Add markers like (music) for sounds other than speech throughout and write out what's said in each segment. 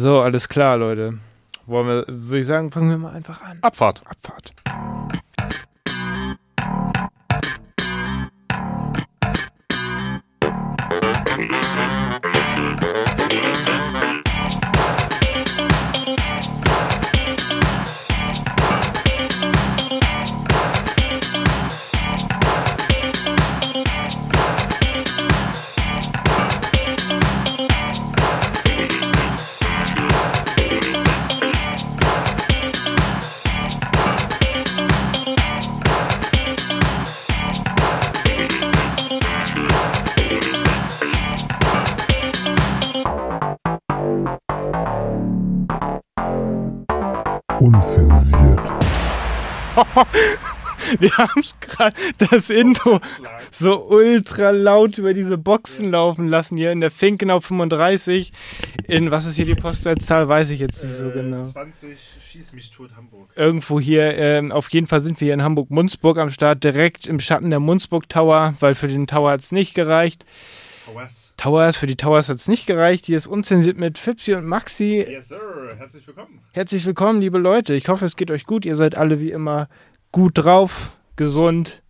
So, alles klar, Leute. Wollen wir, würde ich sagen, fangen wir mal einfach an. Abfahrt. Abfahrt. (laughs) Wir haben gerade das Intro so ultra laut über diese Boxen laufen lassen hier in der Finkenau 35. In, was ist hier die Postleitzahl, weiß ich jetzt nicht so genau. 20 Schieß mich tot Hamburg. Irgendwo hier, ähm, auf jeden Fall sind wir hier in Hamburg-Munzburg am Start, direkt im Schatten der Munzburg Tower, weil für den Tower hat es nicht gereicht. Was? Towers, für die Towers hat es nicht gereicht. Hier ist unzensiert mit Fipsi und Maxi. Yes, sir. Herzlich willkommen. Herzlich willkommen, liebe Leute. Ich hoffe, es geht euch gut. Ihr seid alle wie immer gut drauf, gesund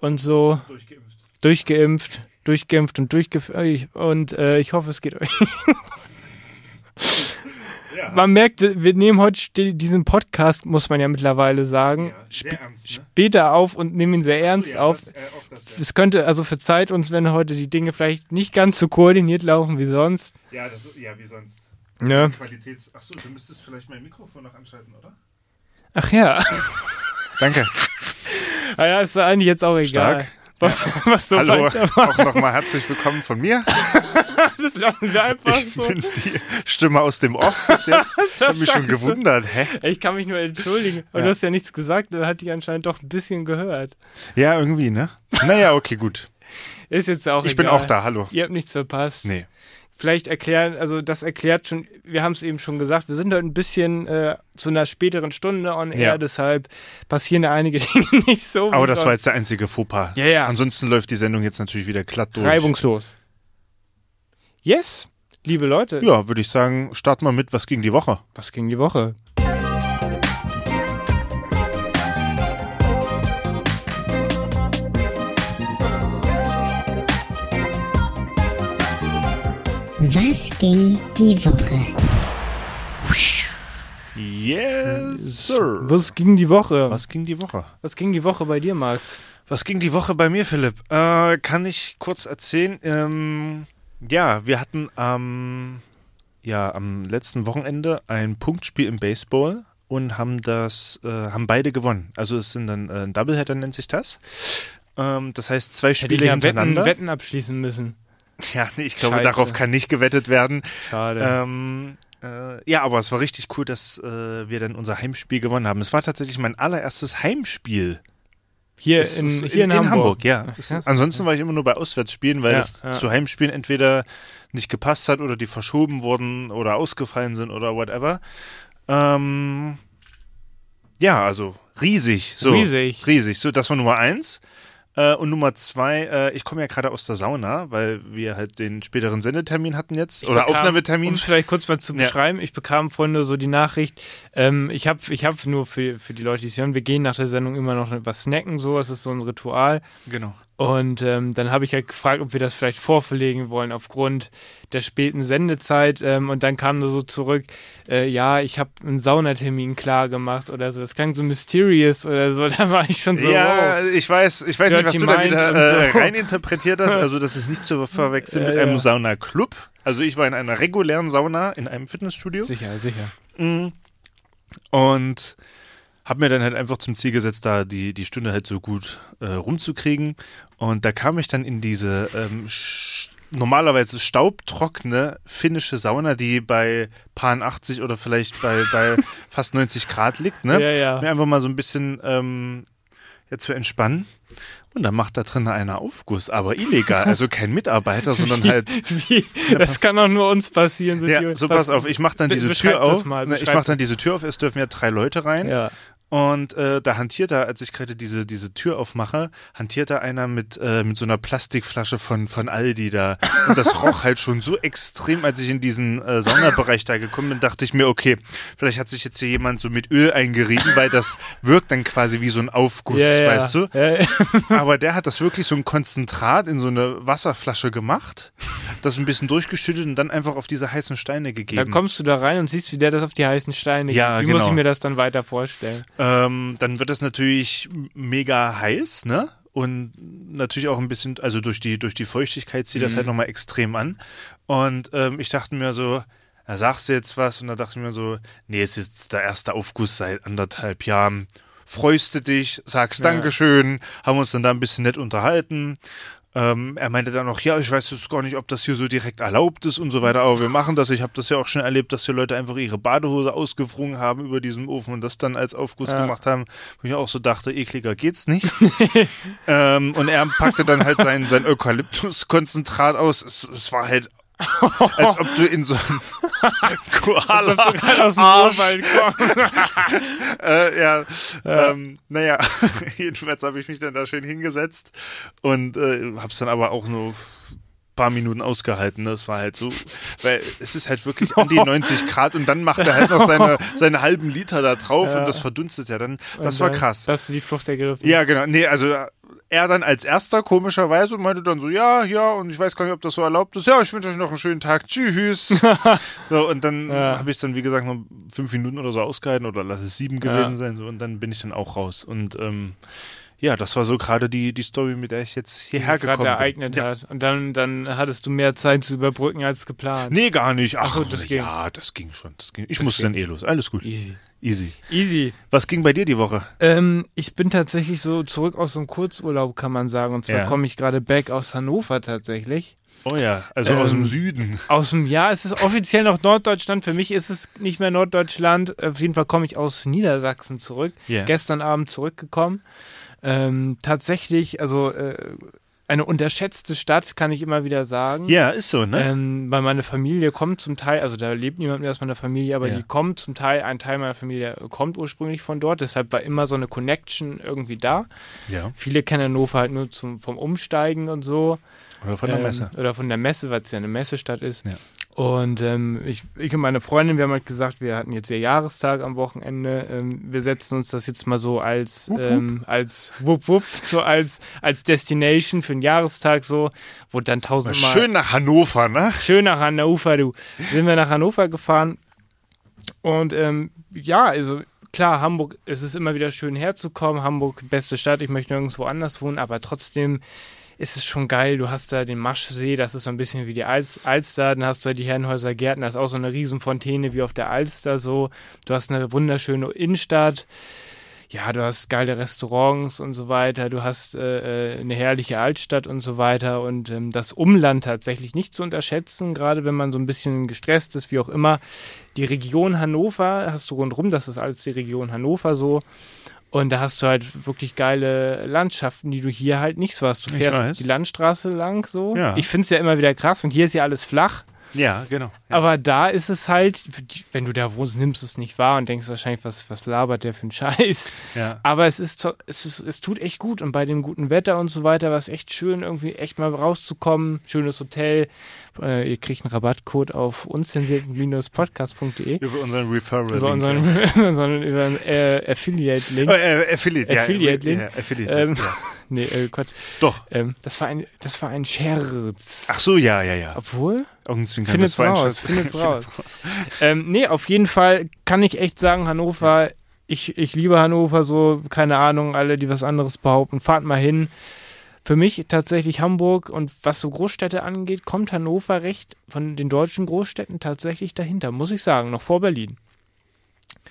und so Durchgeimpft. durchgeimpft, durchgeimpft und durchgeimpft. Und äh, ich hoffe, es geht euch. (laughs) Ja. Man merkt, wir nehmen heute diesen Podcast, muss man ja mittlerweile sagen, ja sp ernst, ne? später auf und nehmen ihn sehr ernst Achso, ja, auf. Das, äh, das. Es könnte, also verzeiht uns, wenn heute die Dinge vielleicht nicht ganz so koordiniert laufen wie sonst. ja, das, ja, wie sonst. Ne? Qualitäts. Achso, du müsstest vielleicht mein Mikrofon noch anschalten, oder? Ach ja. (laughs) Danke. Naja, ist ja eigentlich jetzt auch egal. Stark. (laughs) Was, was so Hallo, auch nochmal herzlich willkommen von mir. (laughs) Das lassen wir einfach Ich so. bin die Stimme aus dem Off bis jetzt. (laughs) Ich habe mich schon gewundert. Hä? Ich kann mich nur entschuldigen. Und Ja. du hast ja nichts gesagt, dann hat die anscheinend doch ein bisschen gehört. Ja, irgendwie, ne? Naja, okay, gut. Ist jetzt auch Ich bin egal. auch da, hallo. Ihr habt nichts verpasst. Nee. Vielleicht erklären, also das erklärt schon, wir haben es eben schon gesagt, wir sind heute ein bisschen äh, zu einer späteren Stunde on air, Ja. deshalb passieren da einige (laughs) Dinge nicht so. Aber das war jetzt der einzige Fauxpas. Ja, ja. Ansonsten läuft die Sendung jetzt natürlich wieder glatt durch. reibungslos. Yes, liebe Leute, Ja, würde ich sagen, starten wir mit, was ging die Woche? was ging die Woche? Was ging die Woche? Yes, sir. Was ging die Woche? Was ging die Woche? Was ging die Woche bei dir, Max? Was ging die Woche bei mir, Philipp? Äh, kann ich kurz erzählen? Ähm, ja, wir hatten am, ja, am letzten Wochenende ein Punktspiel im Baseball und haben das, äh, haben beide gewonnen. Also es sind dann äh, ein Doubleheader nennt sich das. Ähm, das heißt zwei Hätte ich Spiele Wetten, hintereinander. Wetten abschließen müssen. Ja, nee, ich glaube, Scheiße. darauf kann nicht gewettet werden. Schade. Ähm, äh, ja, aber es war richtig cool, dass äh, wir dann unser Heimspiel gewonnen haben. Es war tatsächlich mein allererstes Heimspiel. hier Es in, hier in, Hamburg. ja. Ach, krass. Ansonsten war ich immer nur bei Auswärtsspielen, weil Ja, es ja. zu Heimspielen entweder nicht gepasst hat oder die verschoben wurden oder ausgefallen sind oder whatever. Ähm, ja, also riesig. So, Riesig. Riesig. So, das war Nummer eins. Äh, und Nummer zwei, äh, ich komme ja gerade aus der Sauna, weil wir halt den späteren Sendetermin hatten jetzt. Ich oder bekam- Aufnahmetermin. Um es vielleicht kurz mal zu Ja. beschreiben, ich bekam vorhin nur so die Nachricht, ähm, ich habe ich hab nur für, für die Leute, die es hören, wir gehen nach der Sendung immer noch was snacken, so, es ist so ein Ritual. Genau. Und ähm, dann habe ich halt gefragt, ob wir das vielleicht vorverlegen wollen aufgrund der späten Sendezeit. Ähm, und dann kam nur so zurück, äh, ja, ich habe einen Saunatermin klar gemacht oder so. Das klang so mysterious oder so. (laughs) Da war ich schon so, ja, wow. ich weiß, ich weiß nicht, was du da wieder äh, so. reininterpretiert hast. Also das ist nicht zu verwechseln (laughs) Ja, mit ja. einem Sauna-Club. Also ich war in einer regulären Sauna in einem Fitnessstudio Sicher, sicher. und habe mir dann halt einfach zum Ziel gesetzt, da die, die Stunde halt so gut äh, rumzukriegen. Und da kam ich dann in diese ähm, normalerweise staubtrockene finnische Sauna, die bei Paar 80 oder vielleicht bei, bei (laughs) fast 90 Grad liegt. Ne? Ja, ja. Mir einfach mal so ein bisschen ähm, ja, zu entspannen. Und dann macht da drin einer Aufguss, aber illegal. Also kein Mitarbeiter, (laughs) sondern halt. Wie, das kann auch nur uns passieren. Sind Ja, so pass auf, ich mach dann diese Tür auf. mal, ich beschreib mach dann diese Tür auf, es dürfen ja drei Leute rein. Ja. Und äh, da hantiert er, als ich gerade diese, diese Tür aufmache, hantiert da einer mit, äh, mit so einer Plastikflasche von, von Aldi da. Und das roch halt schon so extrem, als ich in diesen äh, Saunabereich da gekommen bin, dachte ich mir, okay, vielleicht hat sich jetzt hier jemand so mit Öl eingerieben, weil das wirkt dann quasi wie so ein Aufguss, Ja, ja. weißt du? Ja. (laughs) Aber der hat das wirklich so ein Konzentrat in so eine Wasserflasche gemacht, das ein bisschen durchgeschüttet und dann einfach auf diese heißen Steine Da gegeben. kommst du da rein und siehst, wie der das auf die heißen Steine Ja, gibt. Wie muss genau. ich mir das dann weiter vorstellen? Ähm, dann wird das natürlich mega heiß, ne? Und natürlich auch ein bisschen, also durch die, durch die Feuchtigkeit zieht das Mhm. halt nochmal extrem an. Und ähm, ich dachte mir so, da sagst du jetzt was? Und da dachte ich mir so, nee, es ist jetzt der erste Aufguss seit anderthalb Jahren. Freust du dich, sagst Ja. Dankeschön, haben uns dann da ein bisschen nett unterhalten. Ähm, er meinte dann noch, ja, ich weiß jetzt gar nicht, ob das hier so direkt erlaubt ist und so weiter, aber wir machen das. Ich habe das ja auch schon erlebt, dass hier Leute einfach ihre Badehose ausgefrungen haben über diesem Ofen und das dann als Aufguss Ja. gemacht haben, wo ich auch so dachte, ekliger geht's nicht. (laughs) ähm, und er packte dann halt sein, sein Eukalyptuskonzentrat aus. Es, es war halt, als ob du in so einen Koala (laughs) Als ob du gerade aus dem Urwald (laughs) kommst. äh, ja, Ja. Ähm, naja, (laughs) jedenfalls habe ich mich dann da schön hingesetzt und äh, habe es dann aber auch nur ein paar Minuten ausgehalten. Das war halt so, (laughs) weil es ist halt wirklich an die (laughs) 90 Grad und dann macht er halt noch seine, (laughs) seine halben Liter da drauf Ja. und das verdunstet ja dann. Das Und war dann krass. Hast du die Flucht ergriffen? Ja, genau. Nee, also er dann als erster komischerweise und meinte dann so, ja, ja, und ich weiß gar nicht, ob das so erlaubt ist. Ja, ich wünsche euch noch einen schönen Tag. Tschüss. so, und dann Ja. habe ich dann, wie gesagt, noch fünf Minuten oder so ausgehalten oder lass es sieben Ja. gewesen sein. So, und dann bin ich dann auch raus. Und ähm, ja, das war so gerade die, die Story, mit der ich jetzt hierher gekommen ereignet bin. Ja. hat. Und dann, dann hattest du mehr Zeit zu überbrücken als geplant. Nee, gar nicht. Ach, Ach so, das ging. ja, das ging schon. Das ging. Ich Das musste ging. dann eh los. Alles gut. Easy. Easy. Easy. Was ging bei dir die Woche? Ähm, ich bin tatsächlich so zurück aus so einem Kurzurlaub, kann man sagen. Und zwar Ja. komme ich gerade back aus Hannover tatsächlich. Oh ja, also aus dem Ähm, Süden. Aus dem Jahr, es ist offiziell noch Norddeutschland. Für mich ist es nicht mehr Norddeutschland. Auf jeden Fall komme ich aus Niedersachsen zurück. Ja. Gestern Abend zurückgekommen. Ähm, tatsächlich, also äh, eine unterschätzte Stadt, kann ich immer wieder sagen. Ja, ist so, ne? Ähm, weil meine Familie kommt zum Teil, also da lebt niemand mehr aus meiner Familie, aber Ja. die kommt zum Teil, ein Teil meiner Familie kommt ursprünglich von dort, deshalb war immer so eine Connection irgendwie da. ja. Viele kennen Hannover halt nur zum, vom Umsteigen und so. Oder von der Ähm, Messe. Oder von der Messe, weil es ja eine Messestadt ist. Ja. Und ähm, ich, ich und meine Freundin, wir haben halt gesagt, wir hatten jetzt ihr Jahrestag am Wochenende. Ähm, wir setzen uns das jetzt mal so als, Wupp, wupp. ähm, als wupp, wupp, (laughs) so als, als Destination für den Jahrestag so, wo dann tausendmal Schön nach Hannover, ne? schön nach Hannover, du. Sind wir nach Hannover gefahren und ähm, ja, also klar, Hamburg, es ist immer wieder schön herzukommen. Hamburg, beste Stadt, ich möchte nirgendwo anders wohnen, aber trotzdem ist es schon geil. Du hast da den Maschsee, das ist so ein bisschen wie die Alster, dann hast du da die Herrenhäuser Gärten, das ist auch so eine Riesenfontäne wie auf der Alster so. Du hast eine wunderschöne Innenstadt. Ja, du hast geile Restaurants und so weiter, du hast äh, äh, eine herrliche Altstadt und so weiter und ähm, das Umland tatsächlich nicht zu unterschätzen, gerade wenn man so ein bisschen gestresst ist, wie auch immer. Die Region Hannover hast du rundherum, das ist alles die Region Hannover so. Und da hast du halt wirklich geile Landschaften, die du hier halt nicht so hast. Du fährst die Landstraße lang so. Ja. Ich finde es ja immer wieder krass und hier ist ja alles flach. Ja, genau. Ja. Aber da ist es halt, wenn du da wohnst, nimmst du es nicht wahr und denkst wahrscheinlich, was, was labert der für einen (laughs) Scheiß. ja. Aber es ist, es ist, es tut echt gut und bei dem guten Wetter und so weiter war es echt schön, irgendwie echt mal rauszukommen. Schönes Hotel. Äh, ihr kriegt einen Rabattcode auf unzensiert-podcast.de. Über unseren Referral. Über unseren, (laughs) unseren, über einen, äh, Affiliate-Link. Oh, äh, Affiliate, ja. Affiliate-Link. Ja, Affiliate. Ähm, ja. (laughs) Nee, äh, Quatsch. Doch. Ähm, das war ein, das war ein Scherz. Ach so, ja, ja, ja. Obwohl? Augenzwinkern. (laughs) Findet's raus, findet's raus. Ähm, nee, auf jeden Fall kann ich echt sagen, Hannover, ich, ich liebe Hannover so, keine Ahnung, alle, die was anderes behaupten, fahrt mal hin. Für mich tatsächlich Hamburg und was so Großstädte angeht, kommt Hannover recht von den deutschen Großstädten tatsächlich dahinter, muss ich sagen, noch vor Berlin.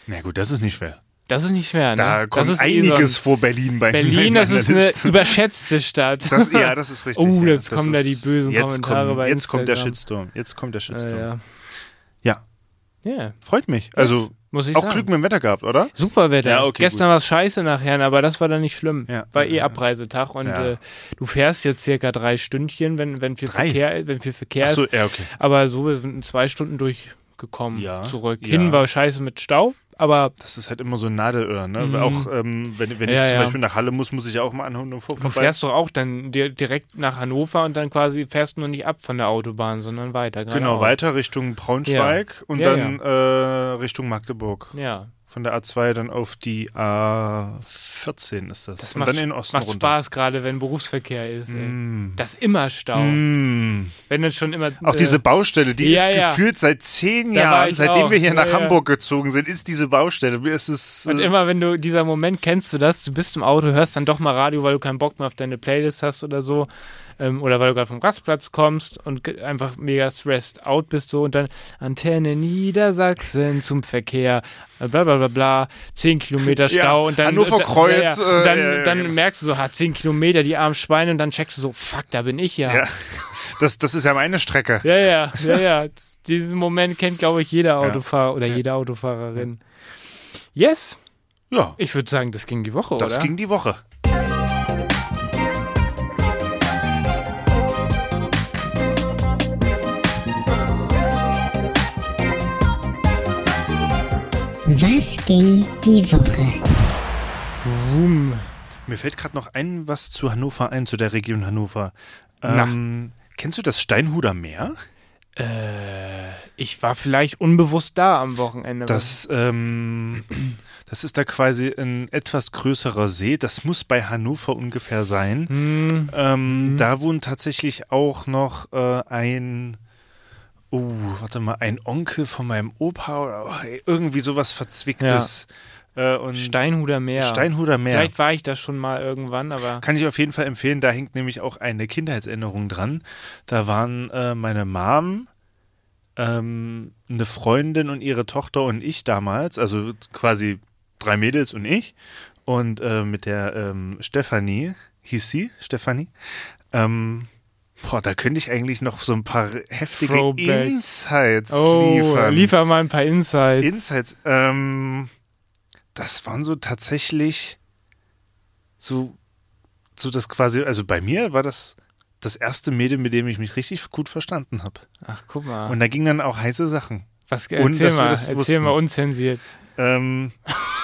Na gut, das ist nicht schwer. Das ist nicht schwer, ne? Da kommt eh so ein- einiges vor Berlin bei Berlin, das ist eine überschätzte Stadt. Das, ja, das ist richtig. (laughs) Oh, ja. jetzt Das kommen da die bösen jetzt Kommentare kommt, bei Jetzt kommt der Instagram. Shitstorm. Jetzt kommt der Shitstorm. äh, ja. Ja, ja, freut mich. Also muss ich auch sagen. Glück mit dem Wetter gehabt, oder? Super Wetter. Ja, okay, Gestern war es scheiße nachher, aber das war dann nicht schlimm. Ja. War eh. Abreisetag und Ja. äh, du fährst jetzt circa drei Stündchen, wenn, wenn viel Drei? Verkehr, wenn viel Verkehr so, ist. ja, okay. Aber so, wir sind in zwei Stunden durchgekommen Ja, zurück. ja. Hin war scheiße mit Stau, aber Das ist halt immer so ein Nadelöhr, ne? Mhm. Auch ähm, wenn, wenn ich Ja, zum ja. Beispiel nach Halle muss, muss ich ja auch mal an Hannover du vorbei. fährst doch auch dann dir direkt nach Hannover und dann quasi fährst du nur nicht ab von der Autobahn, sondern weiter. Genau, geradeaus. weiter Richtung Braunschweig und Ja, dann Äh, Richtung Magdeburg. Ja, Von der A2 dann auf die A14 ist das. das und macht, dann in Osten macht runter. Spaß, gerade wenn Berufsverkehr ist. Mm. Das immer Stau. Mm. Wenn dann schon immer. Auch äh, diese Baustelle, die ja, ist ja. gefühlt seit zehn Da Jahren, seitdem auch. wir hier nach ja. Hamburg gezogen sind, ist diese Baustelle. Mir ist es, Und äh, immer wenn du, dieser Moment kennst du das, du bist im Auto, hörst dann doch mal Radio, weil du keinen Bock mehr auf deine Playlist hast oder so. Ähm, oder weil du gerade vom Rastplatz kommst und einfach mega stressed out bist so und dann Antenne Niedersachsen zum Verkehr, äh, bla bla bla bla, 10 Kilometer (laughs) Ja, Stau und dann, Hannover äh, Kreuz, ja, ja. Und dann, äh, ja, ja, dann genau. merkst du so, ha, 10 Kilometer, die armen Schweine und dann checkst du so, fuck, da bin ich ja. ja. Das, das ist ja meine Strecke. Ja, ja, ja, ja. Diesen Moment kennt, glaube ich, jeder Autofahrer oder jede Autofahrerin. Yes, Ja, ich würde sagen, das ging die Woche, das oder? ging die Woche. Was ging die Woche? Boom. Mir fällt gerade noch ein, was zu Hannover ein, zu der Region Hannover. Ähm, kennst du das Steinhuder Meer? Äh, ich war vielleicht unbewusst da am Wochenende. Das, ähm, das ist da quasi ein etwas größerer See. Das muss bei Hannover ungefähr sein. Hm, Ähm, Da wohnt tatsächlich auch noch äh, ein, oh, warte mal, ein Onkel von meinem Opa oder oh, irgendwie sowas Verzwicktes. Äh, und Steinhuder Meer. Steinhuder Meer. Vielleicht war ich da schon mal irgendwann, aber Kann ich auf jeden Fall empfehlen. Da hängt nämlich auch eine Kindheitserinnerung dran. Da waren äh, meine Mom, ähm, eine Freundin und ihre Tochter und ich damals, also quasi drei Mädels und ich. Und äh, mit der ähm, Stefanie, hieß sie, Stefanie. Ähm, boah, da könnte ich eigentlich noch so ein paar heftige Throwbacks. Insights oh, liefern. liefer mal ein paar Insights. Insights. Ähm, das waren so tatsächlich so, so das quasi, also bei mir war das das erste Mädel, mit dem ich mich richtig gut verstanden habe. Ach, guck mal. Und da gingen dann auch heiße Sachen. Was, und erzähl wir mal, erzähl wussten. mal unzensiert. Ähm, (laughs)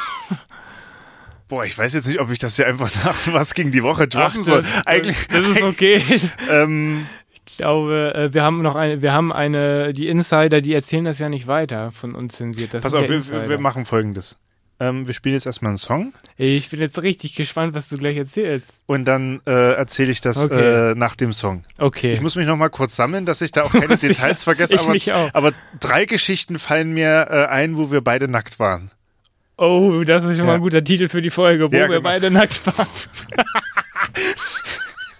boah, ich weiß jetzt nicht, ob ich das hier einfach (laughs) nach was gegen die Woche droppen soll. das, Eigentlich, das ist okay. (laughs) ähm, Ich glaube, äh, wir haben noch eine, wir haben eine, die Insider, die erzählen das ja nicht weiter von unzensiert. Das pass auf, wir, wir machen folgendes. Ähm, wir spielen jetzt erstmal einen Song Ich bin jetzt richtig gespannt, was du gleich erzählst. und dann äh, erzähle ich das Okay. äh, nach dem Song. Okay. Ich muss mich noch mal kurz sammeln, dass ich da auch (laughs) keine Details vergesse. ich aber, mich auch. aber drei Geschichten fallen mir äh, ein, wo wir beide nackt waren. Oh, das ist schon mal ein guter Titel für die Folge, wo Ja, wir genau. beide nackt waren. (laughs)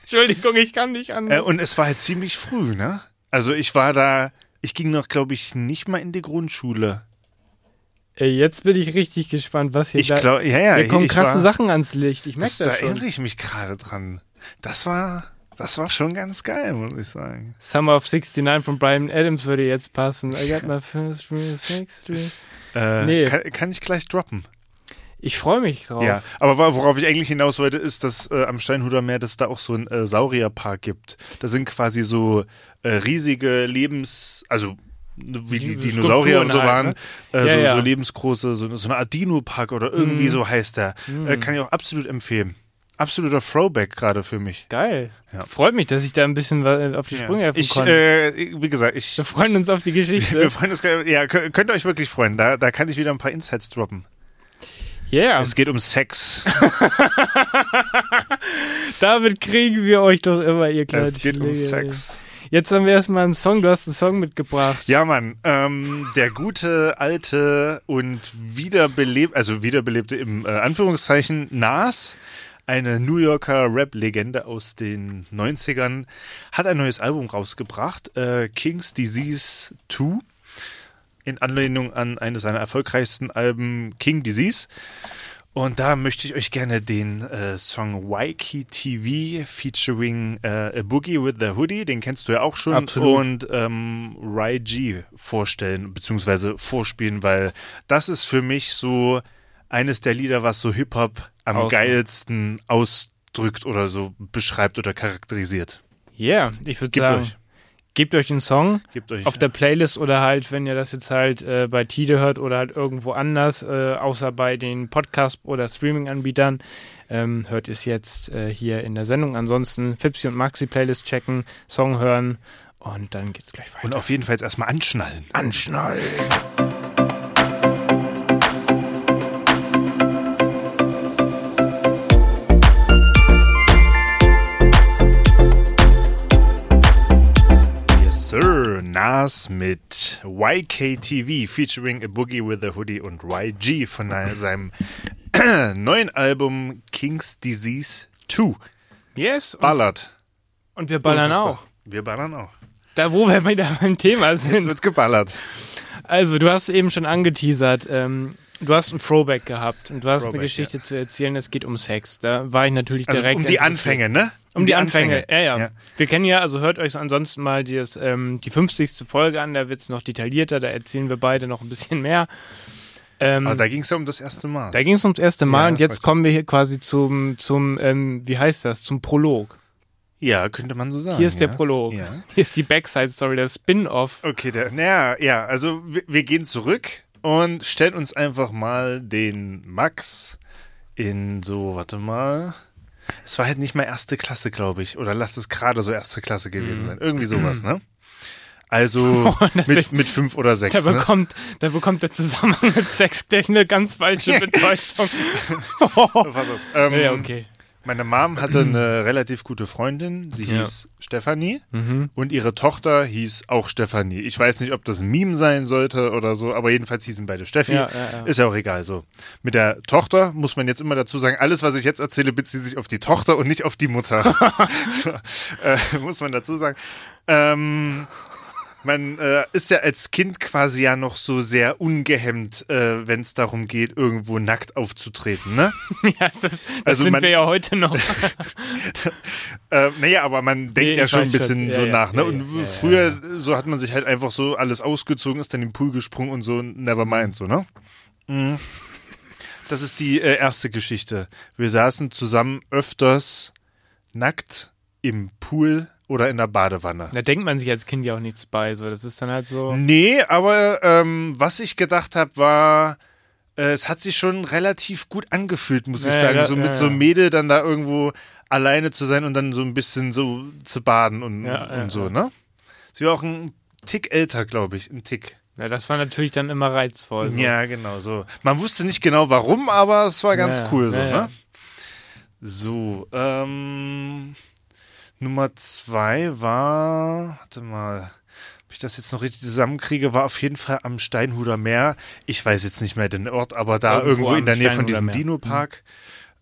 Entschuldigung, ich kann nicht an. Äh, und es war halt ziemlich früh, ne? Also ich war da, ich ging noch, glaube ich, nicht mal in die Grundschule. Ey, jetzt bin ich richtig gespannt, was hier Ich da. glaube, ja, ja. da kommen ich krasse war, Sachen ans Licht. Ich merke Das, das, da schon. erinnere ich mich gerade dran. Das war, das war schon ganz geil, muss ich sagen. Summer of 69 von Brian Adams würde jetzt passen. I got my first real sex dream. Äh, Nee. kann, kann ich gleich droppen. Ich freue mich drauf. Ja, aber worauf ich eigentlich hinaus wollte, ist, dass äh, am Steinhuder Meer, dass da auch so einen äh, Saurierpark gibt. Da sind quasi so äh, riesige Lebens, also wie die Die Dinosaurier und so Skulpturen waren, halt, äh, Ja, so, ja. so lebensgroße, so, so eine Art Dino-Park oder irgendwie Mhm. so heißt der. Äh, kann ich auch absolut empfehlen. Absoluter Throwback gerade für mich. Geil. Ja. Freut mich, dass ich da ein bisschen auf die Sprünge helfen ich, konnte. äh, wie gesagt, ich, wir freuen uns auf die Geschichte. wir freuen uns, ja, kö- könnt ihr euch wirklich freuen. Da, da kann ich wieder ein paar Insights droppen. Yeah, Es geht um Sex. (laughs) damit kriegen wir euch doch immer, ihr kleinen Es geht um. Sex. Jetzt haben wir erstmal einen Song. Du hast einen Song mitgebracht. Ja, Mann, ähm, der gute, alte und wiederbelebt, also wiederbelebte im äh, Anführungszeichen Nas, eine New Yorker Rap-Legende aus den 90ern, hat ein neues Album rausgebracht, äh, King's Disease 2, in Anlehnung an eines seiner erfolgreichsten Alben King Disease. Und da möchte ich euch gerne den äh, Song Waikiki TV featuring äh, A Boogie with the Hoodie, den kennst du ja auch schon, Absolut. und ähm, Rai G vorstellen, beziehungsweise vorspielen, weil das ist für mich so eines der Lieder, was so Hip-Hop am Ausmacht. geilsten ausdrückt oder so beschreibt oder charakterisiert. Yeah, ich würde Gebt sagen, euch. Gebt euch den Song Gebt euch auf der Playlist oder halt, wenn ihr das jetzt halt äh, bei Tide hört oder halt irgendwo anders, äh, außer bei den Podcast- oder Streaming-Anbietern, ähm, hört es jetzt äh, hier in der Sendung. Ansonsten Fipsi und Maxi Playlist checken, Song hören und dann geht's gleich weiter. und auf jeden Fall jetzt erstmal anschnallen. Anschnallen. Nas mit YKTV featuring a Boogie with a Hoodie und YG von seinem (clears throat) neuen Album King's Disease 2. Yes, und, Ballert. und wir ballern Unfassbar. auch. Wir ballern auch. Da, wo wir wieder beim Thema (laughs) Jetzt sind. wird geballert. Also, du hast eben schon angeteasert, ähm, du hast ein Throwback gehabt und du hast eine Throwback, Geschichte zu erzählen, es geht um Sex. Da war ich natürlich Also direkt um die. Anfänge, ne? Um die Anfänge, ja, ja, Ja. Wir kennen ja, also hört euch ansonsten mal die, ähm, die 50. Folge an, da wird es noch detaillierter, da erzählen wir beide noch ein bisschen mehr. Ähm, Aber da ging es ja um das erste Mal. da ging es ums erste Mal Ja, und jetzt kommen wir hier quasi zum, zum ähm, wie heißt das, zum Prolog. ja, könnte man so sagen. Hier ist ja. der Prolog. Ja. (laughs) Hier ist die Backside-Story, das Spin-Off. Okay, der, naja, ja, also wir, wir gehen zurück und stellen uns einfach mal den Max in so, warte mal. Es war halt nicht mal erste Klasse, glaube ich. Oder lass es gerade so erste Klasse gewesen sein. Irgendwie sowas, ne? Also (laughs) Oh, mit, wird- mit fünf oder sechs. Da Ne? bekommt, da bekommt der Zusammenhang mit Sex gleich eine ganz falsche (laughs) Bedeutung. Pass auf. Ähm, ja, okay. Meine Mom hatte eine relativ gute Freundin. Sie Ja. Mhm. hieß Stefanie. Und ihre Tochter hieß auch Stefanie. Ich weiß nicht, ob das ein Meme sein sollte oder so, aber jedenfalls hießen beide Steffi. Ja, ja. Ist ja auch egal so. Mit der Tochter muss man jetzt immer dazu sagen, alles, was ich jetzt erzähle, bezieht sich auf die Tochter und nicht auf die Mutter. (laughs) (laughs) so, äh, muss man dazu sagen. Ähm, man äh, ist ja als Kind quasi ja noch so sehr ungehemmt, äh, wenn es darum geht, irgendwo nackt aufzutreten, ne? (laughs) Ja, das, das Also sind man- wir ja heute noch. (laughs) Äh, naja, aber man denkt Nee, ja schon ein bisschen schon. Ja, so ja, nach, ne? ja, und früher, so hat man sich halt einfach so alles ausgezogen, ist dann in den Pool gesprungen und so, never mind, so, ne? Mhm. Das ist die äh, erste Geschichte. Wir saßen zusammen öfters nackt im Pool oder in der Badewanne. Da denkt man sich als Kind ja auch nichts bei. So, das ist dann halt so. Nee, aber ähm, was ich gedacht habe, war, äh, es hat sich schon relativ gut angefühlt, muss ich Ja, sagen. ja, so ja, mit so Mädel dann da irgendwo alleine zu sein und dann so ein bisschen so zu baden und, und so, ne? Sie war auch ein Tick älter, glaube ich, ein Tick. Ja, das war natürlich dann immer reizvoll. So. Ja, genau, so. Man wusste nicht genau warum, aber es war ganz cool, so, ne? So, ähm, Nummer zwei war, warte mal, ob ich das jetzt noch richtig zusammenkriege, war auf jeden Fall am Steinhuder Meer. Ich weiß jetzt nicht mehr den Ort, aber da Irgendwo irgendwo, in der Nähe von diesem. Dino-Park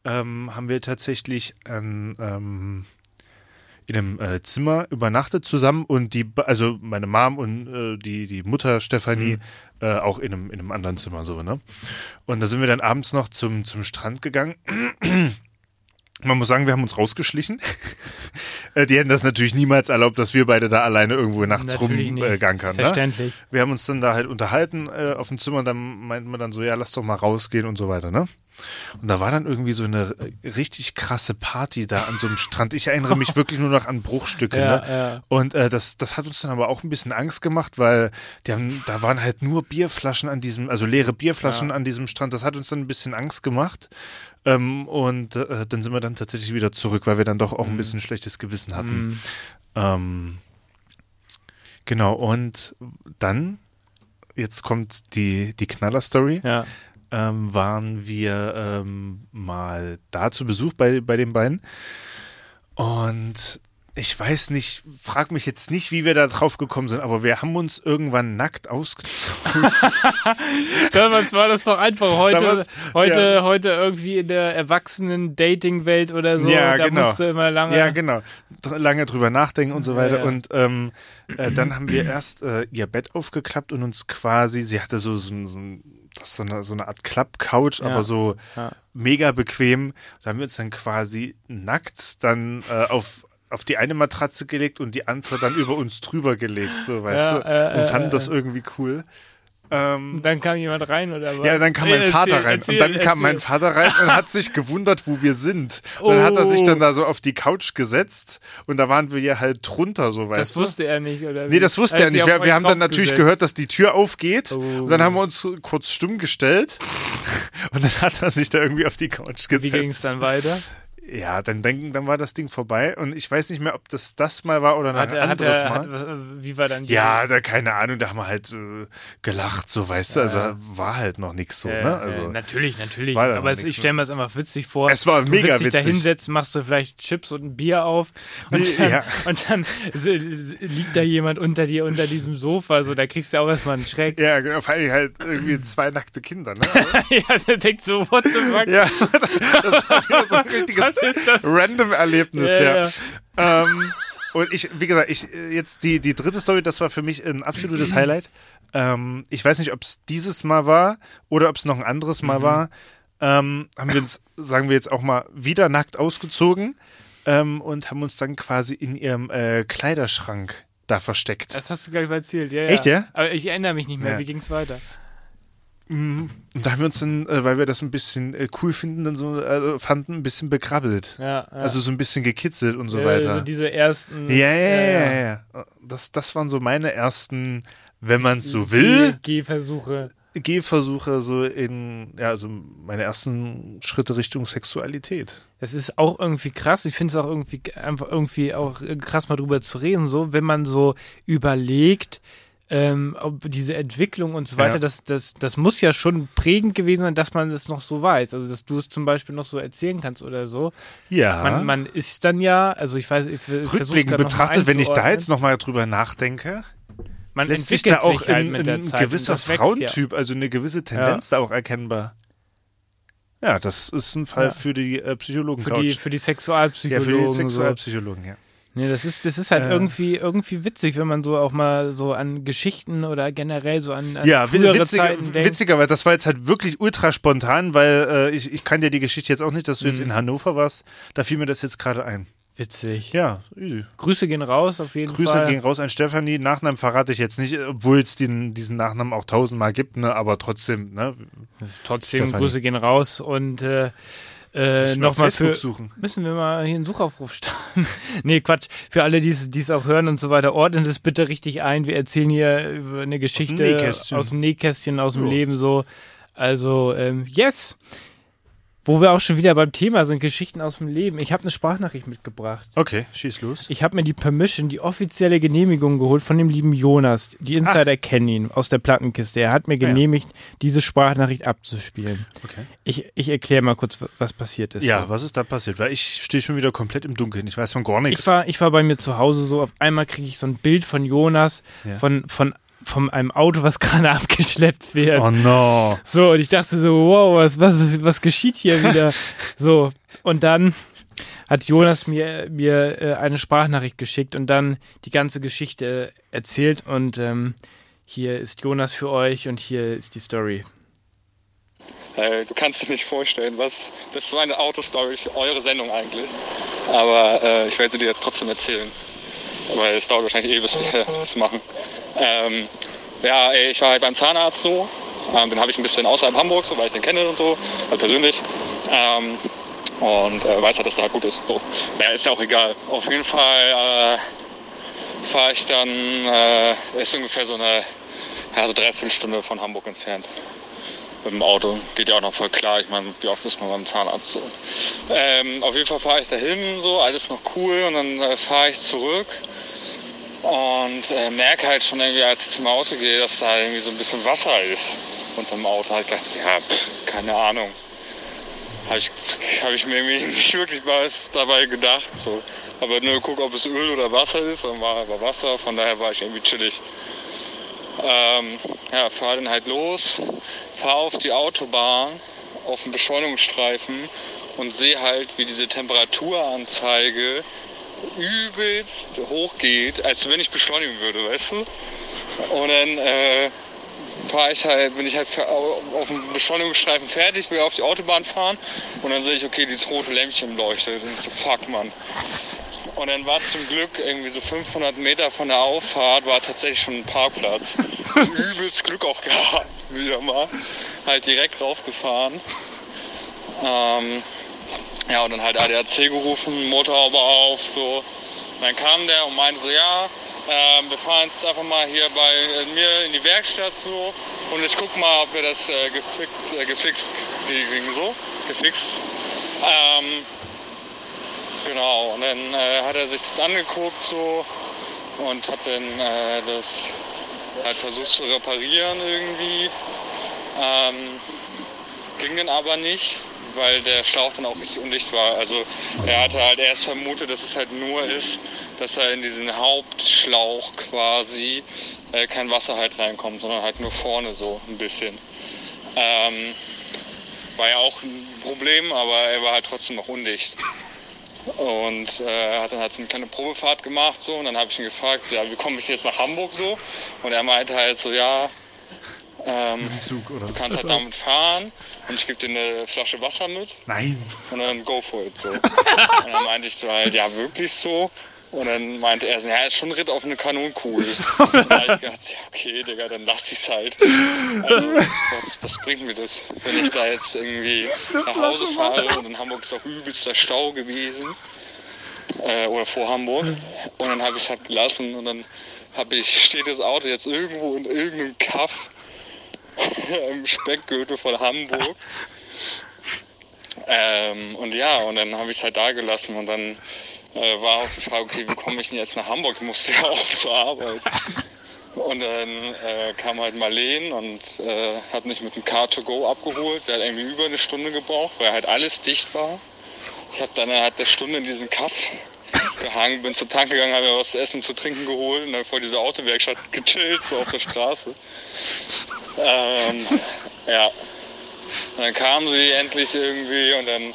ähm, haben wir tatsächlich ein, ähm, in einem äh, Zimmer übernachtet zusammen und die, also meine Mom und äh, die, die Mutter Stefanie äh, auch in einem, in einem anderen Zimmer so, ne? Und da sind wir dann abends noch zum, zum Strand gegangen. (clears throat) Man muss sagen, wir haben uns rausgeschlichen. Äh, die hätten das natürlich niemals erlaubt, dass wir beide da alleine irgendwo nachts rumgankern. Ist ne? Verständlich. Wir haben uns dann da halt unterhalten äh, auf dem Zimmer und dann meinten wir dann so, ja, lass doch mal rausgehen und so weiter, ne? Und da war dann irgendwie so eine richtig krasse Party da an so einem Strand. Ich erinnere mich wirklich nur noch an Bruchstücke, (laughs) Ja, ne? ja. Und äh, das, das hat uns dann aber auch ein bisschen Angst gemacht, weil die haben, da waren halt nur Bierflaschen an diesem, also leere Bierflaschen Ja. an diesem Strand. Das hat uns dann ein bisschen Angst gemacht. Ähm, und äh, dann sind wir dann tatsächlich wieder zurück, weil wir dann doch auch ein bisschen schlechtes Gewissen hatten. Mhm. Ähm, genau, und dann, jetzt kommt die, die Knaller-Story, Ja. Ähm, waren wir ähm, mal da zu Besuch bei, bei den beiden. Und ich weiß nicht, frag mich jetzt nicht, wie wir da drauf gekommen sind, aber wir haben uns irgendwann nackt ausgezogen. (laughs) Damals war das doch einfach heute, Damals- heute, ja. heute irgendwie in der erwachsenen Dating-Welt oder so. Ja, da genau. musst du immer lange. Ja, genau. Lange drüber nachdenken und so Ja, weiter. ja. Und ähm, äh, dann haben wir erst äh, ihr Bett aufgeklappt und uns quasi, sie hatte so, so, so, ein- das ist so, eine, so eine Art Klappcouch, Ja. aber so Ja. mega bequem. Da haben wir uns dann quasi nackt dann äh, auf auf die eine Matratze gelegt und die andere dann über uns drüber gelegt, so weißt Ja, du, äh, und äh, fanden äh, das irgendwie cool. Ähm, Und dann kam jemand rein oder was? ja, dann kam mein Erzähl, Vater rein. erzähl, und dann kam mein erzähl. Vater rein und hat sich gewundert, wo wir sind. Und dann hat er sich Oh. dann da so auf die Couch gesetzt und da waren wir ja halt drunter, so weißt Das du. wusste er nicht, oder? Nee, wie? das wusste Hat er nicht. Wir, wir haben dann natürlich draufgesetzt? gehört, dass die Tür aufgeht. Oh. Und dann haben wir uns kurz stumm gestellt. (laughs) Und dann hat er sich da irgendwie auf die Couch Wie ging es gesetzt. dann weiter? Ja, dann, dann, dann war das Ding vorbei. Und ich weiß nicht mehr, ob das das mal war oder Hat ein hat anderes er, Mal. hat, was- wie war dann die ja, da keine Ahnung, da haben wir halt äh, gelacht, so weißt du. Also Ja. war halt noch nichts so, Ja, ne? ja, Also, natürlich, natürlich. Aber es, ich stelle mir es einfach witzig vor. Es war mega dich da witzig. hinsetzen, machst du vielleicht Chips und ein Bier auf und Ja. dann, und dann liegt da jemand unter dir, unter diesem Sofa, so, da kriegst du auch erstmal einen Schreck. ja, genau, vor allem halt irgendwie (laughs) zwei nackte Kinder, ne? Ja, der denkt so, what the fuck? ja, (laughs) das war wieder so ein richtiges Was ist das? random Erlebnis, Ja, ja. ja. ähm, und ich, wie gesagt, ich jetzt die, die dritte Story, das war für mich ein absolutes Highlight. Ähm, ich weiß nicht, ob es dieses Mal war oder ob es noch ein anderes Mhm. Mal war. Ähm, haben wir uns, sagen wir jetzt auch mal, wieder nackt ausgezogen ähm, und haben uns dann quasi in ihrem äh, Kleiderschrank da versteckt. Das hast du gleich mal erzählt, ja, Echt, ja? Aber ich erinnere mich nicht mehr. Ja. Wie ging's weiter? Mhm. Und da haben wir uns dann, äh, weil wir das ein bisschen äh, cool finden, dann so äh, fanden, ein bisschen begrabbelt. Ja, ja. Also so ein bisschen gekitzelt und so Äh, weiter. So diese ersten. Ja, ja, ja, ja, ja. Das, das waren so meine ersten, wenn man es so will, Geh- Gehversuche. Gehversuche so in, ja, also meine ersten Schritte Richtung Sexualität. Das ist auch irgendwie krass. Ich finde es auch irgendwie einfach irgendwie auch krass mal drüber zu reden, so, wenn man so überlegt, ähm, ob diese Entwicklung und so weiter, Ja. das, das, das muss ja schon prägend gewesen sein, dass man das noch so weiß. Also, dass du es zum Beispiel noch so erzählen kannst oder so. Ja. Man, man ist dann ja, also ich weiß, ich Rückblickend betrachtet, wenn ich da jetzt nochmal drüber nachdenke, man lässt sich da auch sich halt ein, ein gewisser Frauentyp, also eine gewisse Tendenz da auch erkennbar. Ja, das ist ein Fall Ja. für die äh, Psychologen. Ja. Für die, für die Sexualpsychologen. ja, für die so. Sexualpsychologen, ja. Nee, das ist, das ist halt Äh. irgendwie, irgendwie witzig, wenn man so auch mal so an Geschichten oder generell so an, an Ja, frühere witziger, Zeiten denkt. witziger, weil das war jetzt halt wirklich ultra spontan, weil äh, ich, ich kann dir die Geschichte jetzt auch nicht, dass du jetzt Mhm. in Hannover warst. Da fiel mir das jetzt gerade ein. Witzig. Ja, easy. Grüße gehen raus, auf jeden Grüße Fall. gehen raus an Stefanie. Nachnamen verrate ich jetzt nicht, obwohl es den, diesen Nachnamen auch tausendmal gibt, ne? aber trotzdem, ne? Trotzdem, Stefanie. Grüße gehen raus und äh, äh, nochmal für. suchen. Müssen wir mal hier einen Suchaufruf starten? (laughs) nee, Quatsch. Für alle, die es auch hören und so weiter, ordnet es bitte richtig ein. Wir erzählen hier über eine Geschichte Nähkästchen. aus dem Nähkästchen, aus dem. Leben so. Also, ähm, yes. Wo wir auch schon wieder beim Thema sind, Geschichten aus dem Leben. Ich habe eine Sprachnachricht mitgebracht. Okay, schieß los. Ich habe mir die Permission, die offizielle Genehmigung geholt von dem lieben Jonas. Die Insider kennen ihn aus der Plattenkiste. Er hat mir Ah, ja. genehmigt, diese Sprachnachricht abzuspielen. Okay. Ich, ich erkläre mal kurz, wa- was passiert ist. Ja, was ist da passiert? Weil ich stehe schon wieder komplett im Dunkeln. Ich weiß von gar nichts. Ich war, ich war bei mir zu Hause so, auf einmal kriege ich so ein Bild von Jonas, Ja. von, von, von einem Auto, was (laughs) gerade abgeschleppt wird. oh no. So, und ich dachte so, wow, was, was, ist, was geschieht hier (laughs) wieder? so, und dann hat Jonas mir, mir äh, eine Sprachnachricht geschickt und dann die ganze Geschichte erzählt und ähm, hier ist Jonas für euch und hier ist die Story. Äh, du kannst dir nicht vorstellen, was. Das ist so eine Autostory für eure Sendung eigentlich. Aber äh, ich werde sie dir jetzt trotzdem erzählen. Weil es dauert wahrscheinlich eh, bis wir das machen. Ähm, ja, ich war halt beim Zahnarzt so. Ähm, den habe ich ein bisschen außerhalb Hamburgs, so, weil ich den kenne und so, halt persönlich. Ähm, und äh, weiß halt, dass der halt gut ist. So. Ja, ist ja auch egal. Auf jeden Fall äh, fahre ich dann, äh, ist ungefähr so eine, ja, so dreiviertel Stunde von Hamburg entfernt mit dem Auto. Geht ja auch noch voll klar. Ich meine, wie oft ist man beim Zahnarzt so? Ähm, auf jeden Fall fahre ich dahin, so, alles noch cool. Und dann äh, fahre ich zurück und äh, merke halt schon irgendwie, als ich zum Auto gehe, dass da irgendwie so ein bisschen Wasser ist unterm Auto. Halt gedacht, ja, pff, keine Ahnung. Habe ich, hab ich mir irgendwie (laughs) nicht wirklich was dabei gedacht. So. Aber nur geguckt, ob es Öl oder Wasser ist. Dann war aber Wasser, von daher war ich irgendwie chillig. Ähm, ja, fahre dann halt los, fahre auf die Autobahn, auf den Beschleunigungsstreifen und sehe halt, wie diese Temperaturanzeige übelst hochgeht, als wenn ich beschleunigen würde, weißt du? Und dann äh, fahre ich halt, bin ich halt auf dem Beschleunigungsstreifen fertig, will auf die Autobahn fahren und dann sehe ich, okay, dieses rote Lämpchen leuchtet. Und ich so, fuck, Mann. Und dann war zum Glück irgendwie so 500 Meter von der Auffahrt war tatsächlich schon ein Parkplatz. Übelst Glück auch gehabt, wieder mal. Halt direkt raufgefahren. Ähm, ja, und dann halt ADAC gerufen, Motorhaube auf, so. Und dann kam der und meinte so, ja, ähm, wir fahren jetzt einfach mal hier bei mir in die Werkstatt so und ich guck mal, ob wir das äh, gefixt, äh, gefixt kriegen, so, gefixt. Ähm, genau, und dann äh, hat er sich das angeguckt so und hat dann äh, das halt versucht zu reparieren irgendwie. Ähm, ging dann aber nicht, weil der Schlauch dann auch richtig undicht war. Also er hatte halt erst vermutet, dass es halt nur ist, dass er in diesen Hauptschlauch quasi äh, kein Wasser halt reinkommt, sondern halt nur vorne so ein bisschen. Ähm, war ja auch ein Problem, aber er war halt trotzdem noch undicht. Und äh, hat dann halt so eine kleine Probefahrt gemacht so und dann habe ich ihn gefragt, so, ja, wie komme ich jetzt nach Hamburg so? Und er meinte halt so, ja, ähm, Zug, oder? du kannst halt damit fahren und ich gebe dir eine Flasche Wasser mit Nein. und dann go for it so. (laughs) und dann meinte ich so halt, ja wirklich so? Und dann meinte er so, ja, ist schon ein Ritt auf eine Kanonkugel. (laughs) Und dann hab ich gedacht, ja, okay, Digga, dann lass ich's halt. Also, was, was bringt mir das, wenn ich da jetzt irgendwie nach Hause fahre und in Hamburg ist auch übelster Stau gewesen. Äh, oder vor Hamburg. Und dann habe ich halt gelassen und dann habe ich, steht das Auto jetzt irgendwo in irgendeinem Kaff (laughs) im Speckgürtel von Hamburg. Ähm, und ja, und dann habe ich es halt da gelassen und dann äh, war auch die Frage, okay, wie komme ich denn jetzt nach Hamburg? Ich musste (laughs) ja auch zur Arbeit. Und dann äh, kam halt Marleen und äh, hat mich mit dem Car2Go abgeholt. Sie hat irgendwie über eine Stunde gebraucht, weil halt alles dicht war. Ich habe dann halt eine Stunde in diesem Kaff gehangen, bin zur Tanke gegangen, habe mir was zu essen, zu trinken geholt und dann vor dieser Autowerkstatt gechillt, so auf der Straße. Ähm, ja. Und dann kamen sie endlich irgendwie und dann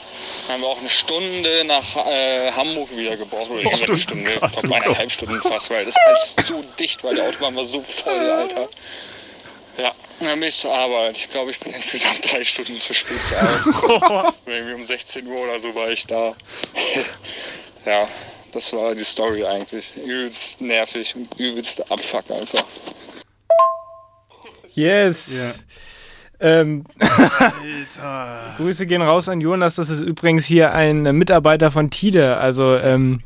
haben wir auch eine Stunde nach äh, Hamburg wieder gebraucht. Oder ich eine Stunde, ich glaube eineinhalb Stunden fast, weil das alles so dicht war. Die Autobahn war so voll, Alter. Ja, dann bin ich zur Arbeit. Ich glaube, ich bin (laughs) insgesamt drei Stunden zu spät zur Arbeit. (laughs) Irgendwie um 16 Uhr oder so war ich da. (laughs) ja, das war die Story eigentlich. Übelst nervig und übelste Abfuck einfach. Yes. Ja. Ähm, Alter. Grüße gehen raus an Jonas. Das ist übrigens hier ein Mitarbeiter von Tide. Also, ähm,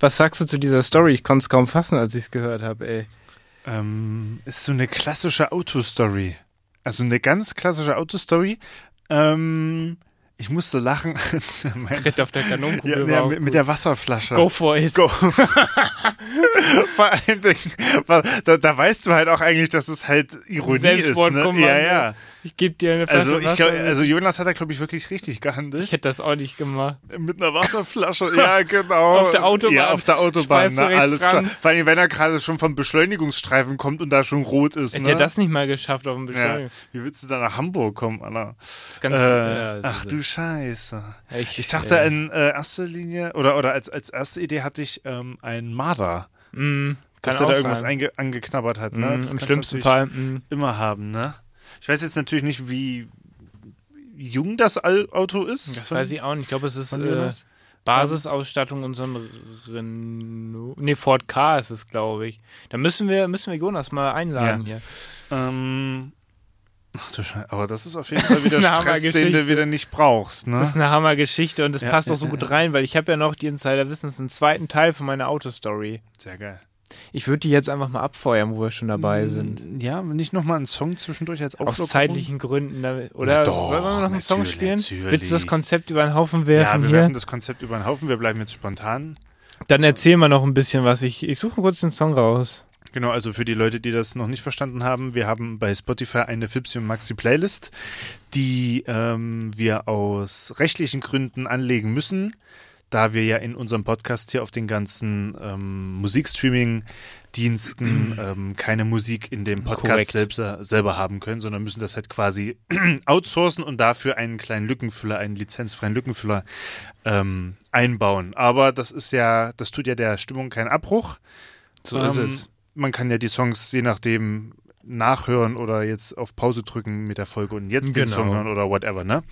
was sagst du zu dieser Story? Ich konnte es kaum fassen, als ich es gehört habe, ey. Ähm, ist so eine klassische Autostory. Also eine ganz klassische Autostory. Ähm, ich musste lachen, (laughs) als er meinte, Ritt auf der ja, Kanonkugel ja, auch mit, mit der Wasserflasche. Go for it. Go. (laughs) Vor allen Dingen, da, da weißt du halt auch eigentlich, dass es halt Ironie ist. Ne? Ja, ja. Ich gebe dir eine Flasche Also, ich glaub, also Jonas hat da, glaube ich, wirklich richtig ich gehandelt. hätte das auch nicht gemacht. Mit einer Wasserflasche, ja, (laughs) genau. Auf der Autobahn. Ja, auf der Autobahn, ne, alles ran. klar. Vor allem, wenn er gerade schon vom Beschleunigungsstreifen kommt und da schon rot ist. Hätte ne? er das nicht mal geschafft auf dem ja. Beschleunigung. Wie willst du da nach Hamburg kommen, Alter? Das ist ganz, Äh, ja, das ach du Scheiße. Ich, Ich dachte ja. in äh, erster Linie, oder, oder als, als erste Idee hatte ich ähm, einen Marder, Mm, dass auch da irgendwas einge angeknabbert hat. Ne? Mm, Im schlimmsten Fall. Mm. Immer haben, ne? Ich weiß jetzt natürlich nicht, wie jung das Auto ist. Das weiß ich auch nicht. Ich glaube, es ist von äh. Basisausstattung und so ein Renault. Nee, Ford K ist es, glaube ich. Da müssen wir, müssen wir Jonas mal einladen hier. Ähm, ach du Scheiße, aber das ist auf jeden Fall wieder Stress, den du wieder nicht brauchst, ne? Das ist eine Hammergeschichte und das Ja, passt ja, auch so ja, gut ja. rein, weil ich habe ja noch die Insider Wissens einen zweiten Teil von meiner Autostory. Sehr geil. Ich würde die jetzt einfach mal abfeuern, wo wir schon dabei sind. Ja, nicht nochmal einen Song zwischendurch als Aus Auflockerung? zeitlichen Gründen. damit- Oder doch, wollen wir noch einen Song spielen? natürlich. Willst du das Konzept über den Haufen Ja, werfen wir hier? werfen das Konzept über den Haufen, wir bleiben jetzt spontan. Dann erzähl mal noch ein bisschen was. Ich, ich suche kurz den Song raus. Genau, also für die Leute, die das noch nicht verstanden haben, wir haben bei Spotify eine Fipsi und Maxi Playlist, die ähm, wir aus rechtlichen Gründen anlegen müssen, da wir ja in unserem Podcast hier auf den ganzen ähm, Musikstreaming-Diensten (clears throat) ähm, keine Musik in dem Podcast selbst, selber haben können, sondern müssen das halt quasi (clears throat) outsourcen und dafür einen kleinen Lückenfüller, einen lizenzfreien Lückenfüller ähm, einbauen. Aber das ist ja, das tut ja der Stimmung keinen Abbruch. So ist Ähm, es. Man kann ja die Songs je nachdem nachhören oder jetzt auf Pause drücken mit der Folge und jetzt den Genau. Song hören oder whatever, ne?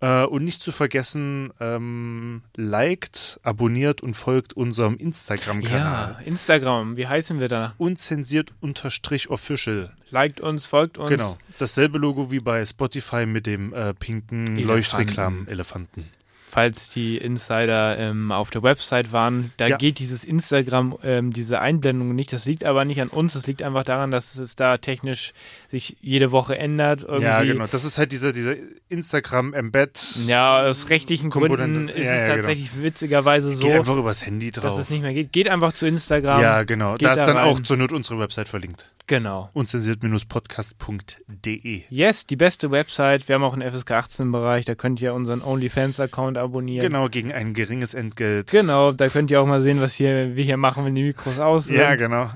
Äh, und nicht zu vergessen, ähm, liked, abonniert und folgt unserem Instagram-Kanal. Ja, Instagram, wie heißen wir da? Unzensiert unterstrich official. Liked uns, folgt uns. Genau. Dasselbe Logo wie bei Spotify mit dem äh, pinken Elefanten. Falls die Insider ähm, auf der Website waren, da Ja. geht dieses Instagram, ähm, diese Einblendung nicht. Das liegt aber nicht an uns, das liegt einfach daran, dass es da technisch sich jede Woche ändert. Irgendwie. Ja, genau. Das ist halt dieser, dieser Instagram-Embed. Ja, aus rechtlichen Komponente. Gründen ist Ja, es ja, genau. tatsächlich witzigerweise so, Geht einfach übers Handy dass drauf. es nicht mehr geht. Geht einfach zu Instagram. ja, genau. Da ist da dann rein. auch zur Not unsere Website verlinkt. Genau. unzensiert-podcast.de. Yes, die beste Website. Wir haben auch einen FSK 18 Bereich. Da könnt ihr uunseren OnlyFans-Account abonnieren. Genau, gegen ein geringes Entgelt. Genau, da könnt ihr auch mal sehen, was hier, wir hier machen, wenn die Mikros aus sind. Ja, genau.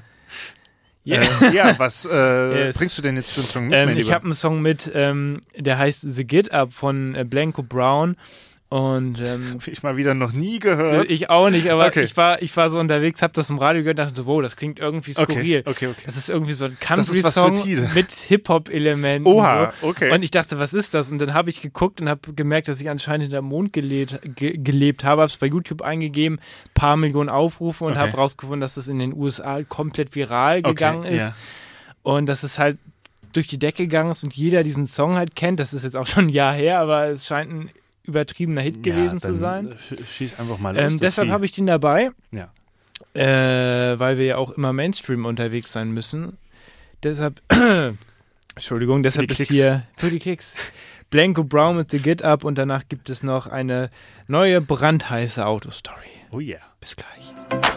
Ja. Äh, ja, was äh, (laughs) Yes. bringst du denn jetzt für einen Song mit, Ähm, ich habe einen Song mit, ähm, der heißt The Get Up von äh, Blanco Brown. Und ähm, Hab ich mal wieder noch nie gehört. ich auch nicht, aber Okay. ich, war, ich war so unterwegs, habe das im Radio gehört und dachte so, wow, das klingt irgendwie skurril. okay, okay, okay. Das ist irgendwie so ein Das ist was für Country-Song Thiel. mit Hip-Hop-Elementen. Oha, so. okay. Und ich dachte, was ist das? Und dann habe ich geguckt und habe gemerkt, dass ich anscheinend hinter Mond gelebt, ge gelebt habe. Habe es bei YouTube eingegeben, paar Millionen Aufrufe und Okay. habe rausgefunden, dass es in den USA komplett viral gegangen ist. Ja. Und dass es halt durch die Decke gegangen ist und jeder diesen Song halt kennt. Das ist jetzt auch schon ein Jahr her, aber es scheint ein übertriebener Hit gewesen ja, zu sein. Sch schieß einfach mal los. Ähm, deshalb habe ich den dabei, Ja. äh, weil wir ja auch immer Mainstream unterwegs sein müssen. Deshalb, (clears throat) Entschuldigung, deshalb ist hier für die Klicks. Blanco Brown mit The Get Up und danach gibt es noch eine neue brandheiße Autostory. Oh yeah. Bis gleich.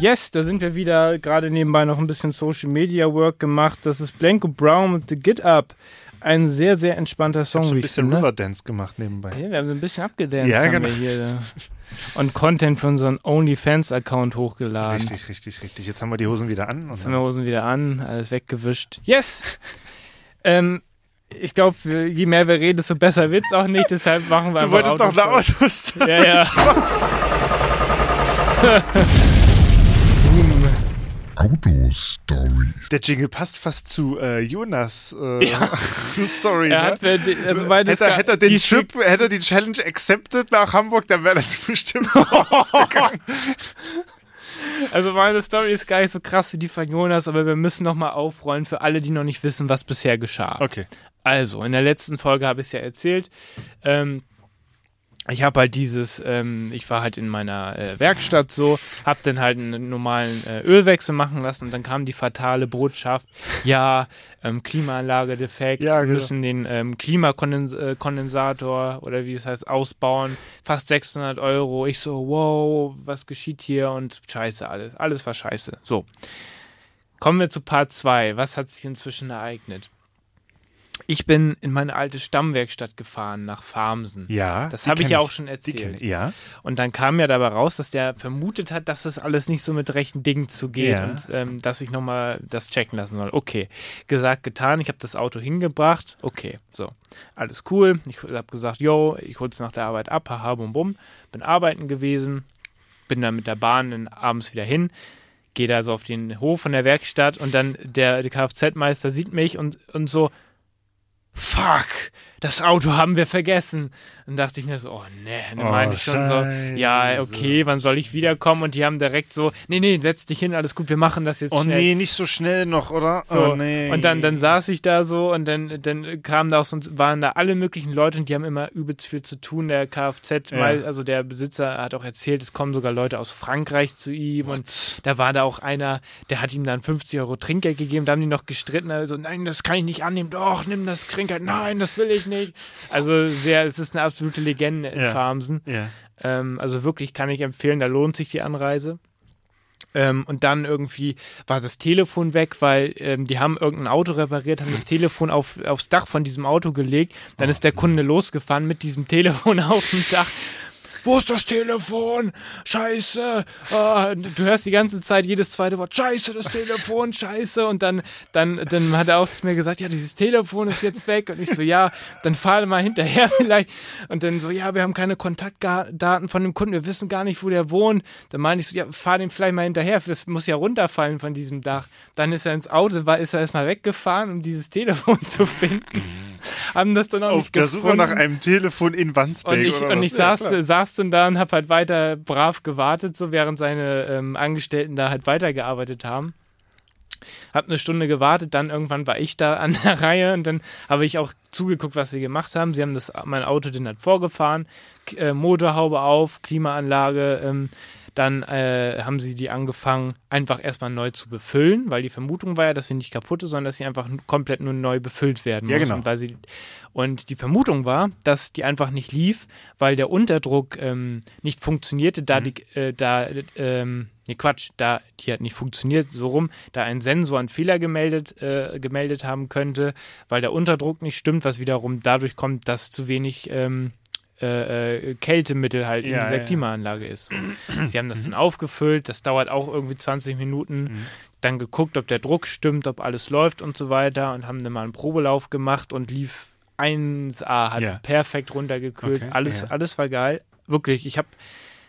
Yes, da sind wir wieder. Gerade nebenbei noch ein bisschen Social Media Work gemacht. Das ist Blanco Brown mit The Get Up. Ein sehr, sehr entspannter Song. So wie ein ich bisschen finde. Riverdance gemacht nebenbei. Ja, wir haben so ein bisschen abgedanced Ja, genau. hier. Und Content für unseren OnlyFans-Account hochgeladen. Richtig, richtig, richtig. Jetzt haben wir die Hosen wieder an. Jetzt haben wir Hosen wieder an, alles weggewischt. Yes! (laughs) ähm, ich glaube, je mehr wir reden, desto besser wird's auch nicht. Deshalb machen wir du einfach wolltest doch. Autos. Ja, ja. (laughs) (laughs) Autostories. Der Jingle passt fast zu äh, Jonas äh, (laughs) Story. Er ne? hat, wer- also das hätte, er- hätte er den die Chip, hätte er die Challenge accepted nach Hamburg, dann wäre das (laughs) bestimmt so (laughs) ausgegangen. Also meine Story ist gar nicht so krass wie die von Jonas, aber wir müssen nochmal aufrollen für alle, die noch nicht wissen, was bisher geschah. Okay. Also, in der letzten Folge habe ich es ja erzählt. Ähm, ich habe halt dieses, ähm, ich war halt in meiner äh, Werkstatt so, habe dann halt einen normalen äh, Ölwechsel machen lassen und dann kam die fatale Botschaft, ja, ähm, Klimaanlage defekt, Ja, wir genau. müssen den ähm, Klimakondensator oder wie es heißt ausbauen, fast 600 Euro. Ich so, wow, was geschieht hier und scheiße alles, alles war scheiße. So, kommen wir zu Part 2. Was hat sich inzwischen ereignet? Ich bin in meine alte Stammwerkstatt gefahren nach Farmsen. Ja. Das habe ich ja auch schon erzählt. ich. Ja. Und dann kam ja dabei raus, dass der vermutet hat, dass das alles nicht so mit rechten Dingen zugeht Ja. und ähm, dass ich nochmal das checken lassen soll. Okay, gesagt, getan. Ich habe das Auto hingebracht. Okay, so. Alles cool. Ich habe gesagt, yo, ich hol's nach der Arbeit ab. Haha, bum, bum. Bin arbeiten gewesen. Bin dann mit der Bahn dann abends wieder hin. Gehe da so auf den Hof von der Werkstatt und dann der, der Kfz-Meister sieht mich und, und so, fuck, das Auto haben wir vergessen. Und dachte ich mir so, oh nee, dann Oh, meinte ich schon so, ja, Scheiße. okay, wann soll ich wiederkommen? Und die haben direkt so, nee, nee, setz dich hin, alles gut, wir machen das jetzt Oh schnell. nee, nicht so schnell noch, oder? So, oh nee. Und dann, dann saß ich da so und dann, dann kamen da auch sonst, waren da alle möglichen Leute und die haben immer übelst viel zu tun. Der Kfz, Ja. weil, also der Besitzer hat auch erzählt, es kommen sogar Leute aus Frankreich zu ihm und da war da auch einer, der hat ihm dann 50 Euro Trinkgeld gegeben, da haben die noch gestritten, also nein, das kann ich nicht annehmen, doch, nimm das Trinkgeld, nein, das will ich nicht. Also sehr, es ist eine absolute Legende in Ja. Farmsen. Ja. Ähm, also wirklich kann ich empfehlen, da lohnt sich die Anreise. Ähm, und dann irgendwie war das Telefon weg, weil ähm, die haben irgendein Auto repariert, haben das Telefon auf, aufs Dach von diesem Auto gelegt. Dann ist der Kunde losgefahren mit diesem Telefon (laughs) auf dem Dach. Wo ist das Telefon? Scheiße. Ah, du hörst die ganze Zeit jedes zweite Wort, scheiße, das Telefon, scheiße. Und dann, dann, dann hat er auch zu mir gesagt, ja, dieses Telefon ist jetzt weg. Und ich so, ja, dann fahr mal hinterher (laughs) vielleicht. Und dann so, ja, wir haben keine Kontaktdaten von dem Kunden, wir wissen gar nicht, wo der wohnt. Dann meine ich so, ja, fahr den vielleicht mal hinterher, das muss ja runterfallen von diesem Dach. Dann ist er ins Auto, war, ist er erstmal weggefahren, um dieses Telefon (laughs) zu finden. Haben das dann auch Auf nicht der gefunden. Suche nach einem Telefon in Wandsbek Und ich, und ich Ja, saß, klar. saß dann da und habe halt weiter brav gewartet, so während seine ähm, Angestellten da halt weitergearbeitet haben. Hab eine Stunde gewartet, dann irgendwann war ich da (laughs) an der Reihe und dann habe ich auch zugeguckt, was sie gemacht haben. Sie haben das, mein Auto dann halt vorgefahren, äh, Motorhaube auf, Klimaanlage, ähm, dann äh, haben sie die angefangen, einfach erstmal neu zu befüllen, weil die Vermutung war ja, dass sie nicht kaputt ist, sondern dass sie einfach komplett nur neu befüllt werden Ja, muss. genau. Und, weil sie, und die Vermutung war, dass die einfach nicht lief, weil der Unterdruck ähm, nicht funktionierte, Mhm. da die, äh, da, ähm, nee, Quatsch, da die hat nicht funktioniert, so rum, da ein Sensor einen Fehler gemeldet, äh, gemeldet haben könnte, weil der Unterdruck nicht stimmt, was wiederum dadurch kommt, dass zu wenig ähm, äh, äh, Kältemittel halt in Ja, dieser ja. Klimaanlage ist. So. Sie haben das dann aufgefüllt, das dauert auch irgendwie 20 Minuten. Mhm. Dann geguckt, ob der Druck stimmt, ob alles läuft und so weiter und haben dann mal einen Probelauf gemacht und lief 1A, hat Ja. perfekt runtergekühlt. Okay, alles, ja. alles war geil. Wirklich, ich habe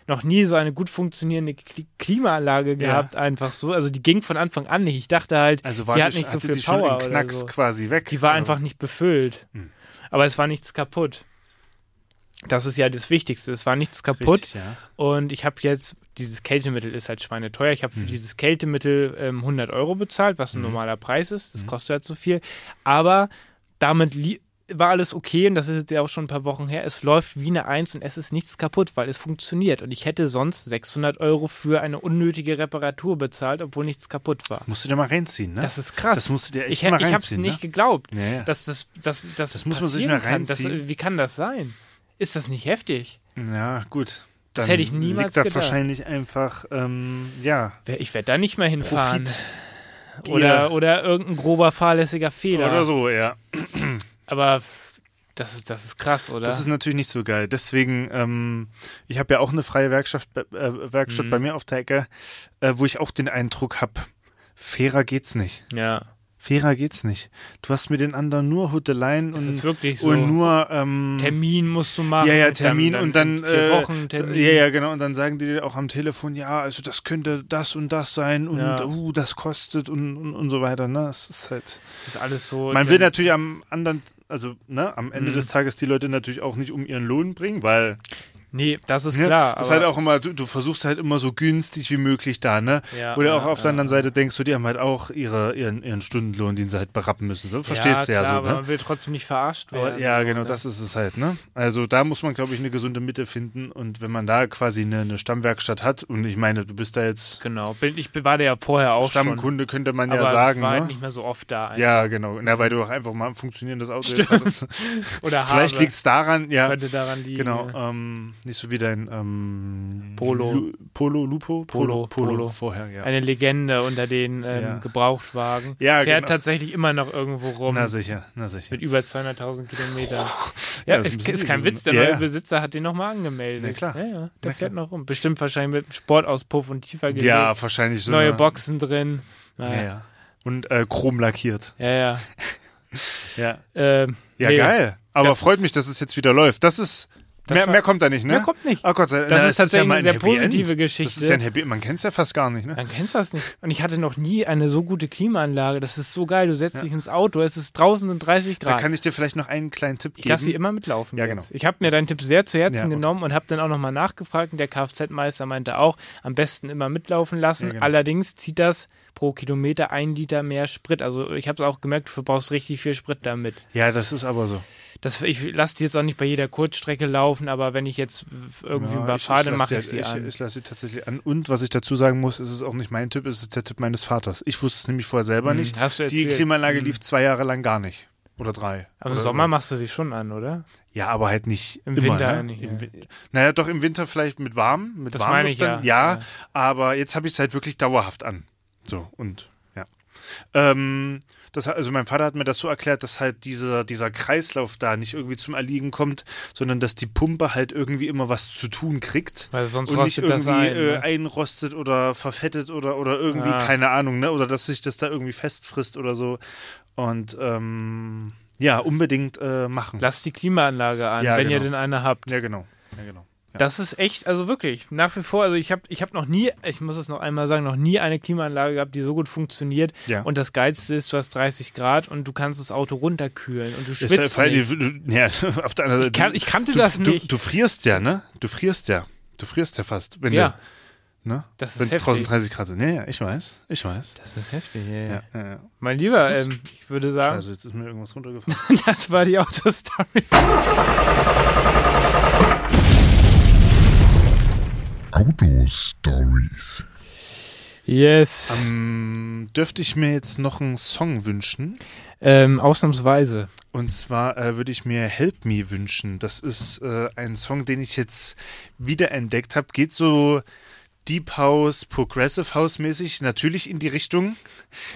noch nie so eine gut funktionierende Kli- Klimaanlage Ja. gehabt, einfach so. Also die ging von Anfang an nicht. Ich dachte halt, Also die hat nicht so viel schon Power oder Knacks so. quasi weg. Die war einfach nicht befüllt. Hm. Aber es war nichts kaputt. Das ist ja das Wichtigste. Es war nichts kaputt. Richtig, ja. Und ich habe jetzt, dieses Kältemittel ist halt schweineteuer. Ich habe Mhm. für dieses Kältemittel ähm, 100 Euro bezahlt, was ein normaler Preis ist. Mhm. Das kostet halt so viel. Aber damit war alles okay und das ist jetzt ja auch schon ein paar Wochen her. Es läuft wie eine Eins und es ist nichts kaputt, weil es funktioniert. Und ich hätte sonst 600 Euro für eine unnötige Reparatur bezahlt, obwohl nichts kaputt war. Musst du dir mal reinziehen, ne? Das ist krass. Das musst du dir echt ich, mal Ich habe es reinziehen, nicht ne? geglaubt, Ja, ja. dass das, dass, dass Das muss man sich mal kann. Das, reinziehen. wie kann das sein? Ist das nicht heftig? Ja, gut. Das hätte ich niemals liegt da gedacht. wahrscheinlich einfach, ähm, ja, Ich werde da nicht mehr hinfahren. Profit. Oder, oder irgendein grober fahrlässiger Fehler. Oder so, ja. Aber das ist, das ist krass, oder? Das ist natürlich nicht so geil. Deswegen, ähm, ich habe ja auch eine freie Werkstatt, äh, Werkstatt Mhm. bei mir auf der Ecke, äh, wo ich auch den Eindruck habe, fairer geht's nicht. ja, Fairer geht's nicht. Du hast mit den anderen nur Huteleien es und, so. und nur ähm, Termin musst du machen. Ja, ja, Termin dann, und dann vier äh, Wochen Termin. Ja, ja, genau. Und dann sagen die dir auch am Telefon, ja, also das könnte das und das sein und Ja. uh, das kostet und, und, und so weiter. Ne, es ist halt. Das ist alles so. Man will natürlich am anderen, also ne, am Ende Mhm. des Tages die Leute natürlich auch nicht um ihren Lohn bringen, weil Nee, das ist ne, klar. das ist aber, halt auch immer, du, du versuchst halt immer so günstig wie möglich da, ne? Ja, Oder auch ja, auf der ja. anderen Seite denkst du, die haben halt auch ihre, ihren, ihren Stundenlohn, den sie halt berappen müssen. So verstehst du ja so, aber ne? man will trotzdem nicht verarscht werden. Ja, so, genau, ne? das ist es halt, ne? Also da muss man, glaube ich, eine gesunde Mitte finden und wenn man da quasi eine, eine Stammwerkstatt hat und ich meine, du bist da jetzt Genau. Ich war da ja vorher auch schon. Stammkunde, könnte man Aber ja sagen, war halt ne? nicht mehr so oft da. Ja, genau. Na, weil du auch einfach mal ein funktionierendes Auto Stimmt. hattest. (laughs) Oder Vielleicht liegt es daran, ja, Könnte daran liegen. genau, ne? ähm, nicht so wie dein ähm, Polo. Lu Polo, Lupo? Polo, Polo. vorher, ja. Eine Legende unter den ähm, Ja. Gebrauchtwagen. Ja, Fährt genau. tatsächlich immer noch irgendwo rum. Na sicher, na sicher. Mit über 200.000 Kilometern. (laughs) Ja, Ja, das ist ist, kein. Witz, der Ja, neue ja. Besitzer hat den nochmal angemeldet. Na klar. Ja, ja, der Na fährt klar. noch rum. Bestimmt wahrscheinlich mit einem Sportauspuff und tiefer gelegt. Ja, wahrscheinlich so. Neue eine- Boxen drin. Ja, Naja. ja. Und äh, chrom lackiert. Ja, ja. (laughs) Ja. Ähm, Ja, nee, geil. Aber Das freut mich, dass es jetzt wieder läuft. Das ist. Das mehr, war- mehr kommt da nicht, ne? Mehr kommt nicht. Oh Gott. Das Na, ist ja tatsächlich mal eine ein sehr Happy End. positive Das ist Geschichte. ja ein Happy Man kennt es ja fast gar nicht, ne? Dann kennst du das nicht. Und ich hatte noch nie eine so gute Klimaanlage. Das ist so geil. Du setzt dich ins Auto, es ist draußen sind 30 Da Grad. kann ich dir vielleicht noch einen kleinen Tipp Ich geben. lasse sie immer mitlaufen. Ja, jetzt. genau. Ich habe mir deinen Tipp sehr zu Herzen Ja, genommen und habe dann auch nochmal nachgefragt. Und der Kfz-Meister meinte auch, am besten immer mitlaufen lassen. Ja, genau. Allerdings zieht das pro Kilometer ein Liter mehr Sprit. Also ich habe es auch gemerkt, du verbrauchst richtig viel Sprit damit. ja, das ist aber so. Das, ich lasse die jetzt auch nicht bei jeder Kurzstrecke laufen, aber wenn ich jetzt irgendwie Ja, ich- fahre, dann mache ich sie ich, an. Ich lasse sie tatsächlich an. Und was ich dazu sagen muss, ist es auch nicht mein Tipp, es ist der Tipp meines Vaters. Ich wusste es nämlich vorher selber Hm, nicht. Hast du Die. Klimaanlage Hm. lief zwei Jahre lang gar nicht. Oder drei. Aber im Oder Sommer so. machst du sie schon an, oder? Ja, aber halt nicht Im immer, Winter ne? nicht, Im ja. Naja, doch im Winter vielleicht mit warm, mit Das warm meine ich ja. ja. Ja. aber jetzt habe ich es halt wirklich dauerhaft an. So, und ja. Ähm, Das, also mein Vater hat mir das so erklärt, dass halt dieser, dieser Kreislauf da nicht irgendwie zum Erliegen kommt, sondern dass die Pumpe halt irgendwie immer was zu tun kriegt. Weil sonst und nicht irgendwie ein. äh, Ne? einrostet oder verfettet oder, oder irgendwie, Ah. keine Ahnung, ne? Oder dass sich das da irgendwie festfrisst oder so. Und ähm, ja, unbedingt äh, machen. Lasst die Klimaanlage an, Ja, wenn ihr genau. denn eine habt. Ja, genau. Ja, genau. Ja. Das ist echt, also wirklich, nach wie vor, also ich habe ich hab noch nie, ich muss es noch einmal sagen, noch nie eine Klimaanlage gehabt, die so gut funktioniert. Ja. Und das Geilste ist, du hast 30 Grad und du kannst das Auto runterkühlen und du Ist schwitzt vor allem, nicht. du- du- ja, (laughs) auf der anderen Seite. Ich, kann, ich kannte du, das du, nicht. Du frierst ja, ne? Du frierst ja. Du frierst ja fast. Wenn ja, du, ne? das ist Wenn es heftig. draußen 30 Grad sind. Ja, ja, ich weiß. Ich weiß. das ist heftig, ja, ja. Ja, ja, ja. Mein Lieber, ähm, ich würde sagen, Also jetzt ist mir irgendwas runtergefallen. (laughs) das war die Autostory. (laughs) Autostories. Yes. ähm, dürfte ich mir jetzt noch einen Song wünschen? Ähm, ausnahmsweise. Und zwar äh, würde ich mir Help Me wünschen. Das ist äh, ein Song, den ich jetzt wiederentdeckt habe. Geht so Deep House, Progressive House mäßig, natürlich in die Richtung.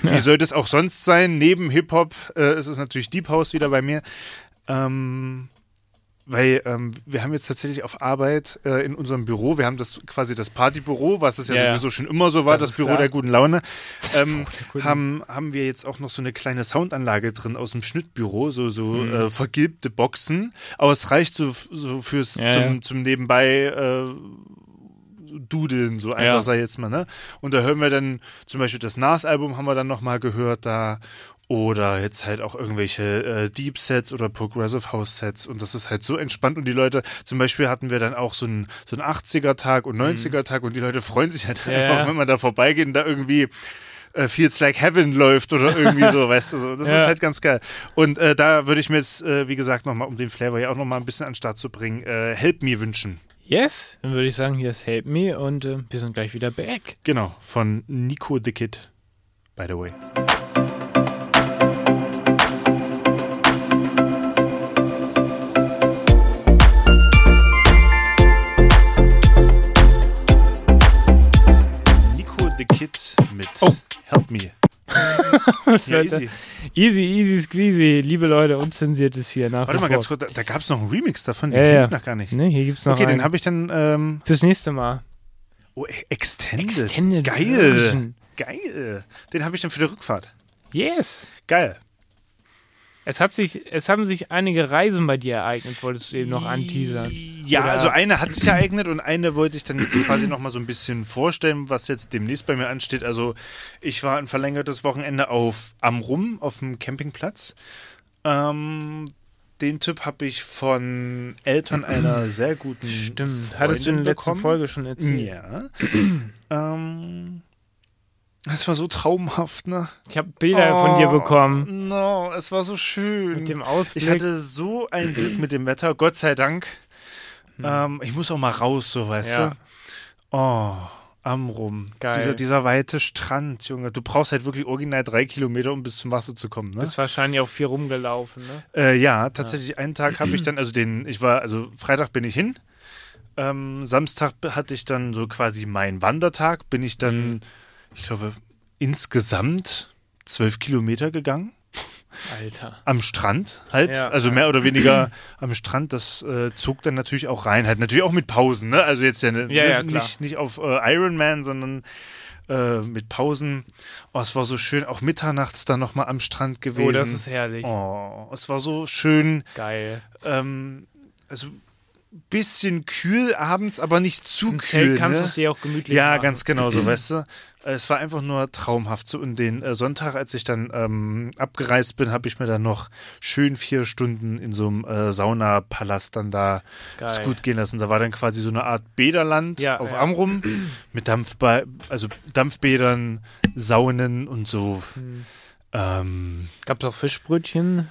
Wie soll das auch sonst sein? Neben Hip-Hop äh, ist es natürlich Deep House wieder bei mir. Ähm, weil ähm, wir haben jetzt tatsächlich auf Arbeit äh, in unserem Büro, wir haben das quasi das Partybüro, was es ja, Ja, sowieso schon immer so war, Das das, Büro klar. der guten Laune, ähm, haben, haben wir jetzt auch noch so eine kleine Soundanlage drin aus dem Schnittbüro, so, so Mhm. äh, vergilbte Boxen. Aber es reicht so, so fürs Ja, zum, ja. zum Nebenbei äh, dudeln, so einfach, Ja. sag ich jetzt mal, ne? Und da hören wir dann zum Beispiel das Nas-Album haben wir dann nochmal gehört da. Oder jetzt halt auch irgendwelche äh, Deep Sets oder Progressive House Sets und das ist halt so entspannt und die Leute, zum Beispiel hatten wir dann auch so einen so einen 80er-Tag und 90er-Tag und die Leute freuen sich halt Ja, einfach, ja. wenn man da vorbeigeht und da irgendwie äh, Feels Like Heaven läuft oder irgendwie so, (laughs) weißt du, so. das Ja. ist halt ganz geil. Und äh, da würde ich mir jetzt, äh, wie gesagt, nochmal, um den Flavor ja auch nochmal ein bisschen an den Start zu bringen, äh, Help Me wünschen. Yes. Dann würde ich sagen, hier ist Help Me und äh, wir sind gleich wieder back. Genau, von Nico Dickit, by the way. Help Me. (laughs) Ja, easy. Easy, easy, squeezy. Liebe Leute, unzensiert ist hier nach Warte mal ganz kurz, da, da gab es noch einen Remix davon, den Ja, kenn ja. ich noch gar nicht. Ne, hier gibt's noch Okay, einen. den habe ich dann, ähm, Fürs nächste Mal. oh, e- Extended. Extended Geil. Version. Geil. Den habe ich dann für die Rückfahrt. Yes. Geil. Es, hat sich, es haben sich einige Reisen bei dir ereignet, wolltest du eben noch anteasern. Ja, Oder- also eine hat sich ereignet und eine wollte ich dann jetzt (clears throat) quasi nochmal so ein bisschen vorstellen, was jetzt demnächst bei mir ansteht. Also ich war ein verlängertes Wochenende auf Amrum, auf dem Campingplatz. Ähm, den Tipp habe ich von Eltern (clears throat) einer sehr guten Stimmt. Hattest du in Freundin der letzten. Folge schon erzählt. Ja. ähm, es war so traumhaft, ne? Ich habe Bilder von dir bekommen. No, es war so schön. Mit dem Ausblick. Ich hatte so ein Glück mit dem Wetter, Gott sei Dank. Ähm, ich muss auch mal raus, so weißt Ja. du. Oh, Amrum. Geil. Dieser, dieser weite Strand, Junge. Du brauchst halt wirklich original drei Kilometer, um bis zum Wasser zu kommen. Ne? bist wahrscheinlich auch viel rumgelaufen, ne? Äh, ja, tatsächlich einen Tag habe ich dann, also den, ich war, also Freitag bin ich hin. Ähm, Samstag hatte ich dann so quasi meinen Wandertag, bin ich dann, Mhm. ich glaube, insgesamt zwölf Kilometer gegangen. Alter. Am Strand halt, Ja. also mehr oder weniger am Strand, das äh, zog dann natürlich auch rein, halt natürlich auch mit Pausen, ne? Also jetzt ja, ne, Ja, ja, nicht, nicht auf äh, Iron Man, sondern äh, mit Pausen. Oh, es war so schön, auch mitternachts dann nochmal am Strand gewesen. Oh, das ist herrlich. Oh, es war so schön, Geil. ähm, also bisschen kühl abends, aber nicht zu Im kühl. Zelt kannst du ne? es dir auch gemütlich Ja, machen. ganz genau so, (clears throat) weißt du. Es war einfach nur traumhaft. So, und den äh, Sonntag, als ich dann ähm, abgereist bin, habe ich mir dann noch schön vier Stunden in so einem äh, Saunapalast dann da es gut gehen lassen. Da war dann quasi so eine Art Bäderland Ja, auf ja. Amrum (clears throat) mit Dampfba also Dampfbädern, Saunen und so. Hm. Ähm, Gab's auch Fischbrötchen?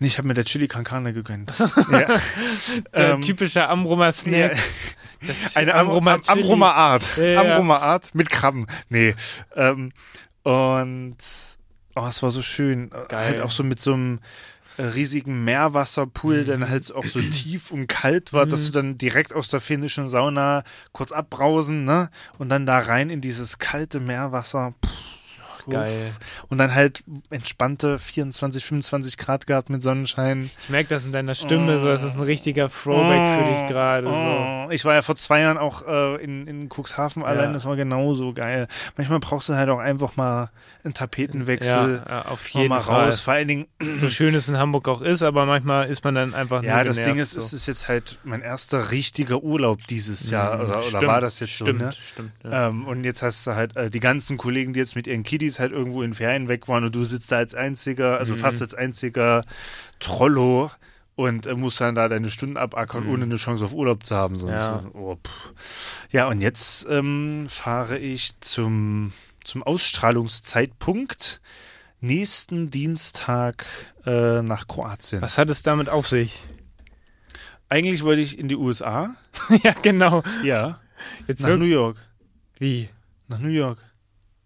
Nee, ich habe mir der Chili Con Carne gegönnt. (laughs) ja. Der (laughs) Ähm, typische Amrumer Snack. ja. (laughs) Eine Amrumer Chili. Amrumer Art. Ja. Amrumer Art mit Krabben. Nee. Ähm, und oh, es war so schön. Geil. Halt auch so mit so einem riesigen Meerwasserpool, der dann halt auch so tief und kalt war, dass du dann direkt aus der finnischen Sauna kurz abbrausen, ne? Und dann da rein in dieses kalte Meerwasser. Puh, Geil. Und dann halt entspannte 24, 25 Grad gehabt mit Sonnenschein. Ich merke das in deiner Stimme, so, das ist ein richtiger Throwback für dich gerade. So. Oh, ich war ja vor zwei Jahren auch äh, in, in Cuxhaven allein, das war genauso geil. Manchmal brauchst du halt auch einfach mal einen Tapetenwechsel. Ja, ja, auf jeden mal Fall. raus. Vor allen Dingen, So schön es in Hamburg auch ist, aber manchmal ist man dann einfach ja, nur das genervt, Ding ist, so. es ist jetzt halt mein erster richtiger Urlaub dieses Jahr. Mhm, Oder, oder war das jetzt stimmt, so, ne? Stimmt, ja. Ähm, und jetzt hast du halt äh, die ganzen Kollegen, die jetzt mit ihren Kiddies halt irgendwo in Ferien weg waren und du sitzt da als einziger, also Mhm. fast als einziger Trollo und äh, musst dann da deine Stunden abackern, Mhm. ohne eine Chance auf Urlaub zu haben. So. Ja. So, oh, ja, und jetzt ähm, fahre ich zum, zum Ausstrahlungszeitpunkt nächsten Dienstag äh, nach Kroatien. Was hat es damit auf sich? Eigentlich wollte ich in die USA. (laughs) ja, genau. Ja. Jetzt Nach New York. Wie? Nach New York.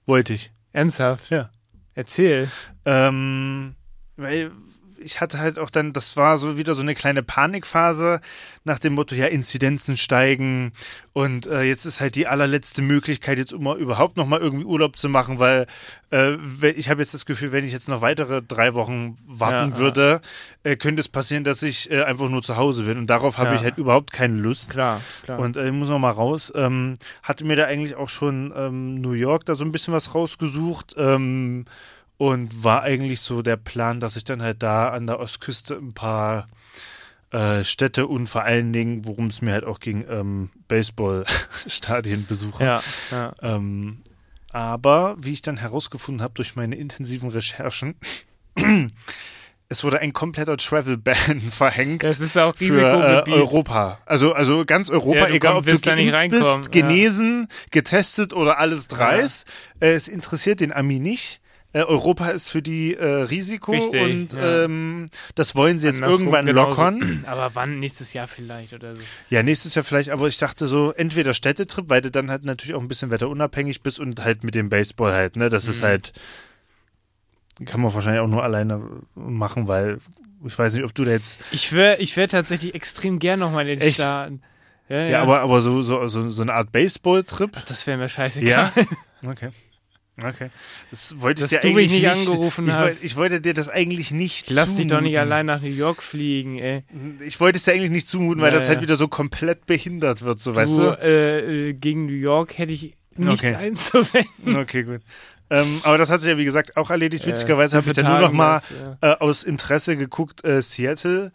Wollte ich. Ernsthaft? Ja. Erzähl. Ähm, weil ich hatte halt auch dann, das war so wieder so eine kleine Panikphase nach dem Motto, ja, Inzidenzen steigen und äh, jetzt ist halt die allerletzte Möglichkeit, jetzt immer überhaupt noch mal irgendwie Urlaub zu machen, weil äh, ich habe jetzt das Gefühl, wenn ich jetzt noch weitere drei Wochen warten Ja, würde, äh, könnte es passieren, dass ich äh, einfach nur zu Hause bin und darauf habe Ja. ich halt überhaupt keine Lust. Klar, klar. Und äh, ich muss noch mal raus. Ähm, hatte mir da eigentlich auch schon ähm, New York da so ein bisschen was rausgesucht. Ähm, und war eigentlich so der Plan, dass ich dann halt da an der Ostküste ein paar äh, Städte und vor allen Dingen, worum es mir halt auch ging, ähm, Baseballstadien besuche. ja, ja. Ähm, aber wie ich dann herausgefunden habe durch meine intensiven Recherchen, (clears throat) es wurde ein kompletter Travel-Ban (laughs) verhängt Das ist auch für äh. Europa. Also, also ganz Europa, Ja, egal komm- ob du geimpft bist, ja. genesen, getestet oder alles dreis. Äh, es interessiert den Ami nicht. Äh, Europa ist für die äh, Risiko Richtig, und ja. ähm, das wollen sie jetzt Andersrum irgendwann genauso. lockern. (clears throat) Aber wann? Nächstes Jahr vielleicht oder so. Ja, nächstes Jahr vielleicht, aber ich dachte so, entweder Städtetrip, weil du dann halt natürlich auch ein bisschen wetterunabhängig bist und halt mit dem Baseball halt, ne? Das ist Mhm. halt, kann man wahrscheinlich auch nur alleine machen, weil ich weiß nicht, ob du da jetzt Ich wäre ich wär tatsächlich extrem gern nochmal in den Echt? Staaten. Ja, ja. Ja, aber, aber so, so, so, so eine Art Baseball-Trip. Das wäre mir scheißegal. Ja. (laughs) Okay. Okay. Das wollte ich Dass dir du mich eigentlich nicht angerufen ich, hast. wollte- Ich wollte dir das eigentlich nicht Lass dich doch nicht zumuten. allein nach New York fliegen, ey. Ich wollte es dir eigentlich nicht zumuten, weil Ja, das halt ja. wieder so komplett behindert wird, so weißt du, du. äh, äh, gegen New York hätte ich nichts Okay. einzuwenden. Okay, gut. Ähm, aber das hat sich ja, wie gesagt, auch erledigt. Äh, Witzigerweise habe ich dann nur noch mal das, ja. äh, aus Interesse geguckt, äh, Seattle.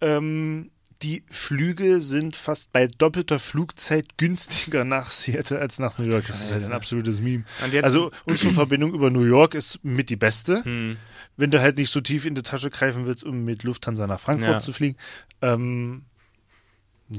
Ähm, die Flüge sind fast bei doppelter Flugzeit günstiger nach Seattle als nach New York. Das ist halt ein absolutes Meme. Also unsere Verbindung über New York ist mit die beste. hm, Wenn du halt nicht so tief in die Tasche greifen willst, um mit Lufthansa nach Frankfurt Ja. zu fliegen. Ähm,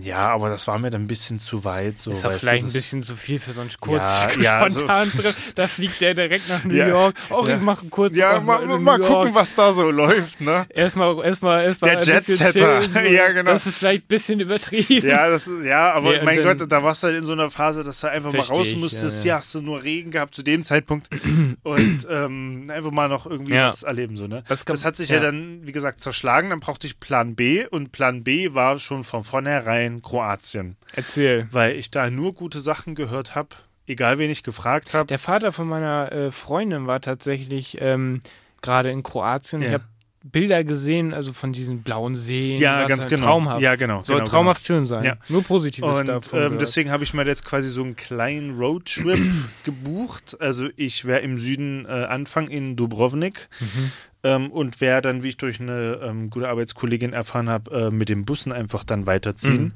ja, aber das war mir dann ein bisschen zu weit. So, ist auch weißt du, vielleicht ein das- bisschen zu viel für so einen kurz Ja, ja, (laughs) spontan Trip. (laughs) Da fliegt der direkt nach New Ja, York. Auch ja. ich mache einen kurzen Ja, mal, mal, gucken, was da so läuft, ne? Erstmal, erstmal, erstmal. Der Jetsetter. so. (laughs) Ja, genau. Das ist vielleicht ein bisschen übertrieben. Ja, das ist, ja, aber mein dann- Gott, da warst du halt in so einer Phase, dass du einfach mal raus ich, musstest. ja, Ja, ja. hast du nur Regen gehabt zu dem Zeitpunkt (clears throat) und ähm, einfach mal noch irgendwie Ja. was erleben, so, ne? Was kann- das hat sich ja. ja. dann, wie gesagt, zerschlagen. Dann brauchte ich Plan B und Plan B war schon von vornherein Kroatien, Erzähl. weil ich da nur gute Sachen gehört habe, egal wen ich gefragt habe. Der Vater von meiner äh, Freundin war tatsächlich ähm, gerade in Kroatien. Ja. Ich habe Bilder gesehen, also von diesen blauen Seen. Ja, ganz halt genau. Traumhaft. Ja, genau. Soll genau, traumhaft schön sein. Ja. Nur Positives Und davon. ähm, deswegen habe ich mal jetzt quasi so einen kleinen Roadtrip (clears throat) gebucht. Also ich wäre im Süden äh, Anfang in Dubrovnik Mhm. Ähm, und wäre dann, wie ich durch eine ähm, gute Arbeitskollegin erfahren habe, äh, mit den Bussen einfach dann weiterziehen. Mhm.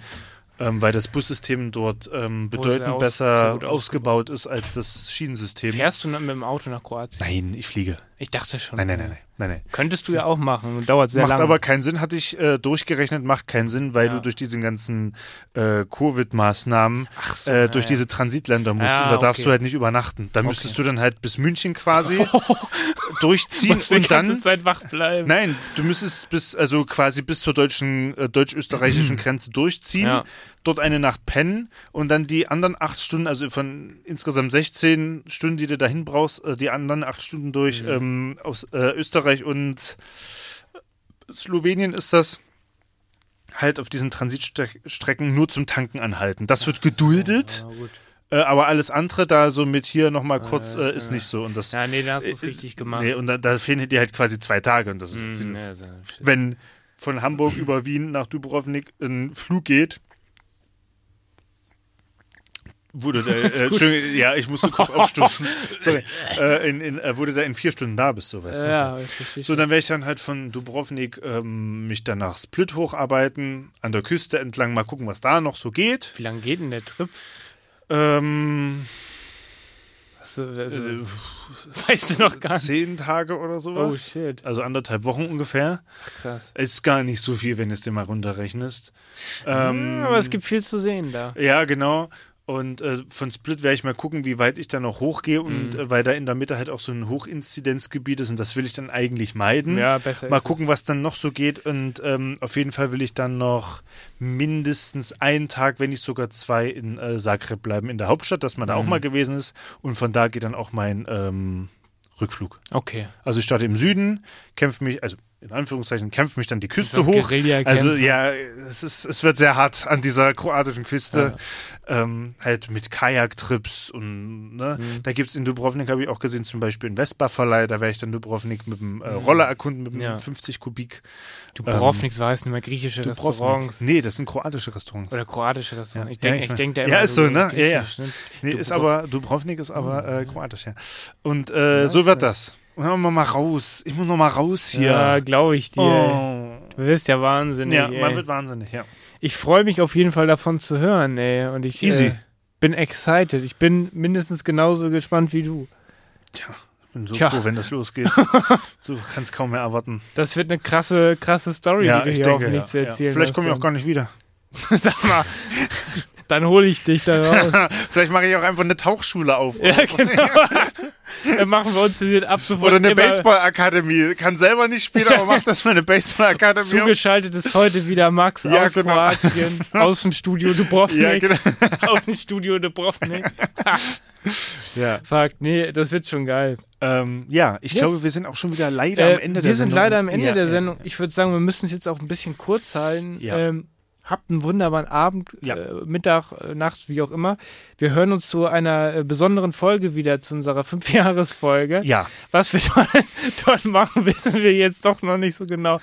Ähm, weil das Bussystem dort ähm, bedeutend aus- besser gut ausgebaut ist als das Schienensystem. Fährst du dann mit dem Auto nach Kroatien? Nein, ich fliege. Ich dachte schon. Nein, nein, nein, nein, nein, nein. Könntest du ja auch machen. Dauert sehr macht lange. aber keinen Sinn, hatte ich äh, durchgerechnet, macht keinen Sinn, weil Ja. du durch diese ganzen äh, Covid-Maßnahmen so, äh, durch ja, diese Transitländer musst Ja, und da darfst okay. du halt nicht übernachten. Da müsstest Okay. du dann halt bis München quasi (laughs) durchziehen Musst die und ganze dann Zeit wach bleiben. Nein, du müsstest bis also quasi bis zur deutschen äh, deutsch-österreichischen (clears throat) Grenze durchziehen, Ja. Dort eine Nacht pennen und dann die anderen acht Stunden, also von insgesamt 16 Stunden, die du dahin brauchst, äh, die anderen acht Stunden durch Mhm. ähm, aus äh, Österreich und Slowenien ist das halt auf diesen Transitstrecken nur zum Tanken anhalten. Das wird geduldet. Ja, gut. Äh, aber alles andere da so mit hier nochmal kurz äh, ist äh, nicht so. Und das, Ja, nee, da hast du es Äh, richtig gemacht. nee, und da, da fehlen dir halt quasi zwei Tage. Und das ist Mm, ziemlich ja, so, wenn von Hamburg über Wien nach Dubrovnik ein Flug geht, wurde der, (laughs) äh, ja, ich musste kurz (laughs) aufstufen, sorry, (laughs) äh, in, in, äh, wurde da in vier Stunden da bist, so weißt du. ja, ich verstehe. So, dann werde ich dann halt von Dubrovnik ähm, mich dann nach Split hocharbeiten, an der Küste entlang mal gucken, was da noch so geht. Wie lange geht denn der Trip? Ähm, du, also, äh, weißt du noch gar nicht. zehn Tage oder Oh sowas. shit, Also anderthalb Wochen ungefähr. Ach, krass. Ist gar nicht so viel, wenn du es dir mal runterrechnest. Ähm, Ja, aber es gibt viel zu sehen da. Ja, genau. Und äh, von Split werde ich mal gucken, wie weit ich da noch hochgehe und Mhm. äh, weil da in der Mitte halt auch so ein Hochinzidenzgebiet ist und das will ich dann eigentlich meiden. Ja, besser Mal gucken, was dann noch so geht und ähm, auf jeden Fall will ich dann noch mindestens einen Tag, wenn nicht sogar zwei in äh, Zagreb bleiben, in der Hauptstadt, dass man da auch Mhm. mal gewesen ist und von da geht dann auch mein ähm, Rückflug. es. Okay. Also ich starte im Süden, kämpfe mich, also in Anführungszeichen, kämpfe mich dann die Küste So hoch. Also ja, es, ist, es wird sehr hart an dieser kroatischen Küste. Ähm, halt mit Kajaktrips und ne, Mhm. da gibt's in Dubrovnik, habe ich auch gesehen, zum Beispiel einen Vespa-Verleih, da werde ich dann Dubrovnik mit dem äh, Roller erkunden, mit dem Mhm. Ja. 50 Kubik. Dubrovnik, so heißen immer griechische Dubrovnik. Restaurants. Nee, das sind kroatische Restaurants. Oder kroatische Restaurants. Ich Ja, denke ich ich mein- denk da Ja, immer ist so, ne? Ja, ja. ne? Nee, Dubro- ist aber, Dubrovnik ist aber äh, kroatisch, ja. Und äh, so wird ja. das. Und dann mal raus. Ich muss noch mal raus hier. Ja, glaube ich dir. oh. Du wirst ja wahnsinnig. Ja, ey. man wird wahnsinnig, ja. Ich freue mich auf jeden Fall davon zu hören, ey. Und ich Easy. Äh, bin excited. Ich bin mindestens genauso gespannt wie du. Tja, ich bin so Tja. froh, wenn das losgeht. (laughs) so kann es kaum mehr erwarten. Das wird eine krasse, krasse Story, die du hier hoffentlich zu erzählen Vielleicht hast. komme ich auch gar nicht wieder. (laughs) Sag mal, (laughs) dann hole ich dich da raus. (laughs) Vielleicht mache ich auch einfach eine Tauchschule auf. ja, genau. (laughs) Dann machen wir uns jetzt ab sofort Oder eine Baseball-Akademie. Kann selber nicht spielen, aber macht das mal eine Baseball-Akademie. zugeschaltet ist heute wieder Max Ja, aus genau. Kroatien, (laughs) aus dem Studio Dubrovnik. Ja, genau. Aus dem Studio Dubrovnik. Ja, Fuck, nee, das wird schon geil. ähm, ja ich Yes. glaube, wir sind auch schon wieder leider am Äh, Ende wir der sind Sendung. leider am Ende Ja, der Sendung. Ich würde sagen, wir müssen es jetzt auch ein bisschen kurz halten. Ja. Ähm, habt einen wunderbaren Abend, Ja. äh, Mittag, äh, Nacht, wie auch immer. Wir hören uns zu einer äh, besonderen Folge wieder, zu unserer (laughs) Fünfjahresfolge. Ja, Was wir (laughs) dort, dort machen, wissen wir jetzt doch noch nicht so genau.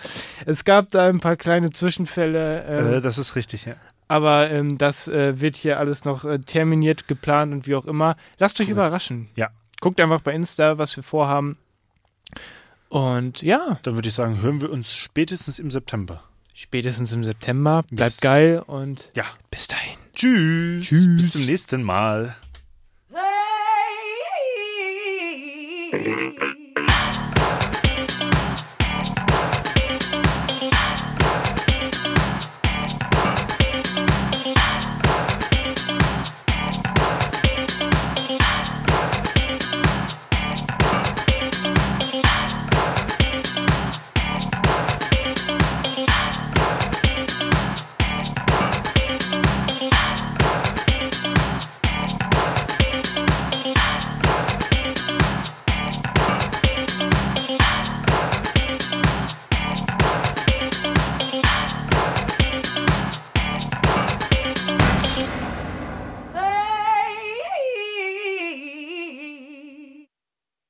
Es gab da ein paar kleine Zwischenfälle, ähm, äh, das ist richtig, ja. aber ähm, das äh, wird hier alles noch äh, terminiert, geplant und wie auch immer. Lasst euch Korrekt. überraschen. Ja. Guckt einfach bei Insta, was wir vorhaben. Und ja, Dann würde ich sagen, hören wir uns spätestens im September. Spätestens im September. Bleibt Yes. geil und Ja. bis dahin. Tschüss. Tschüss. Bis zum nächsten Mal. Hey.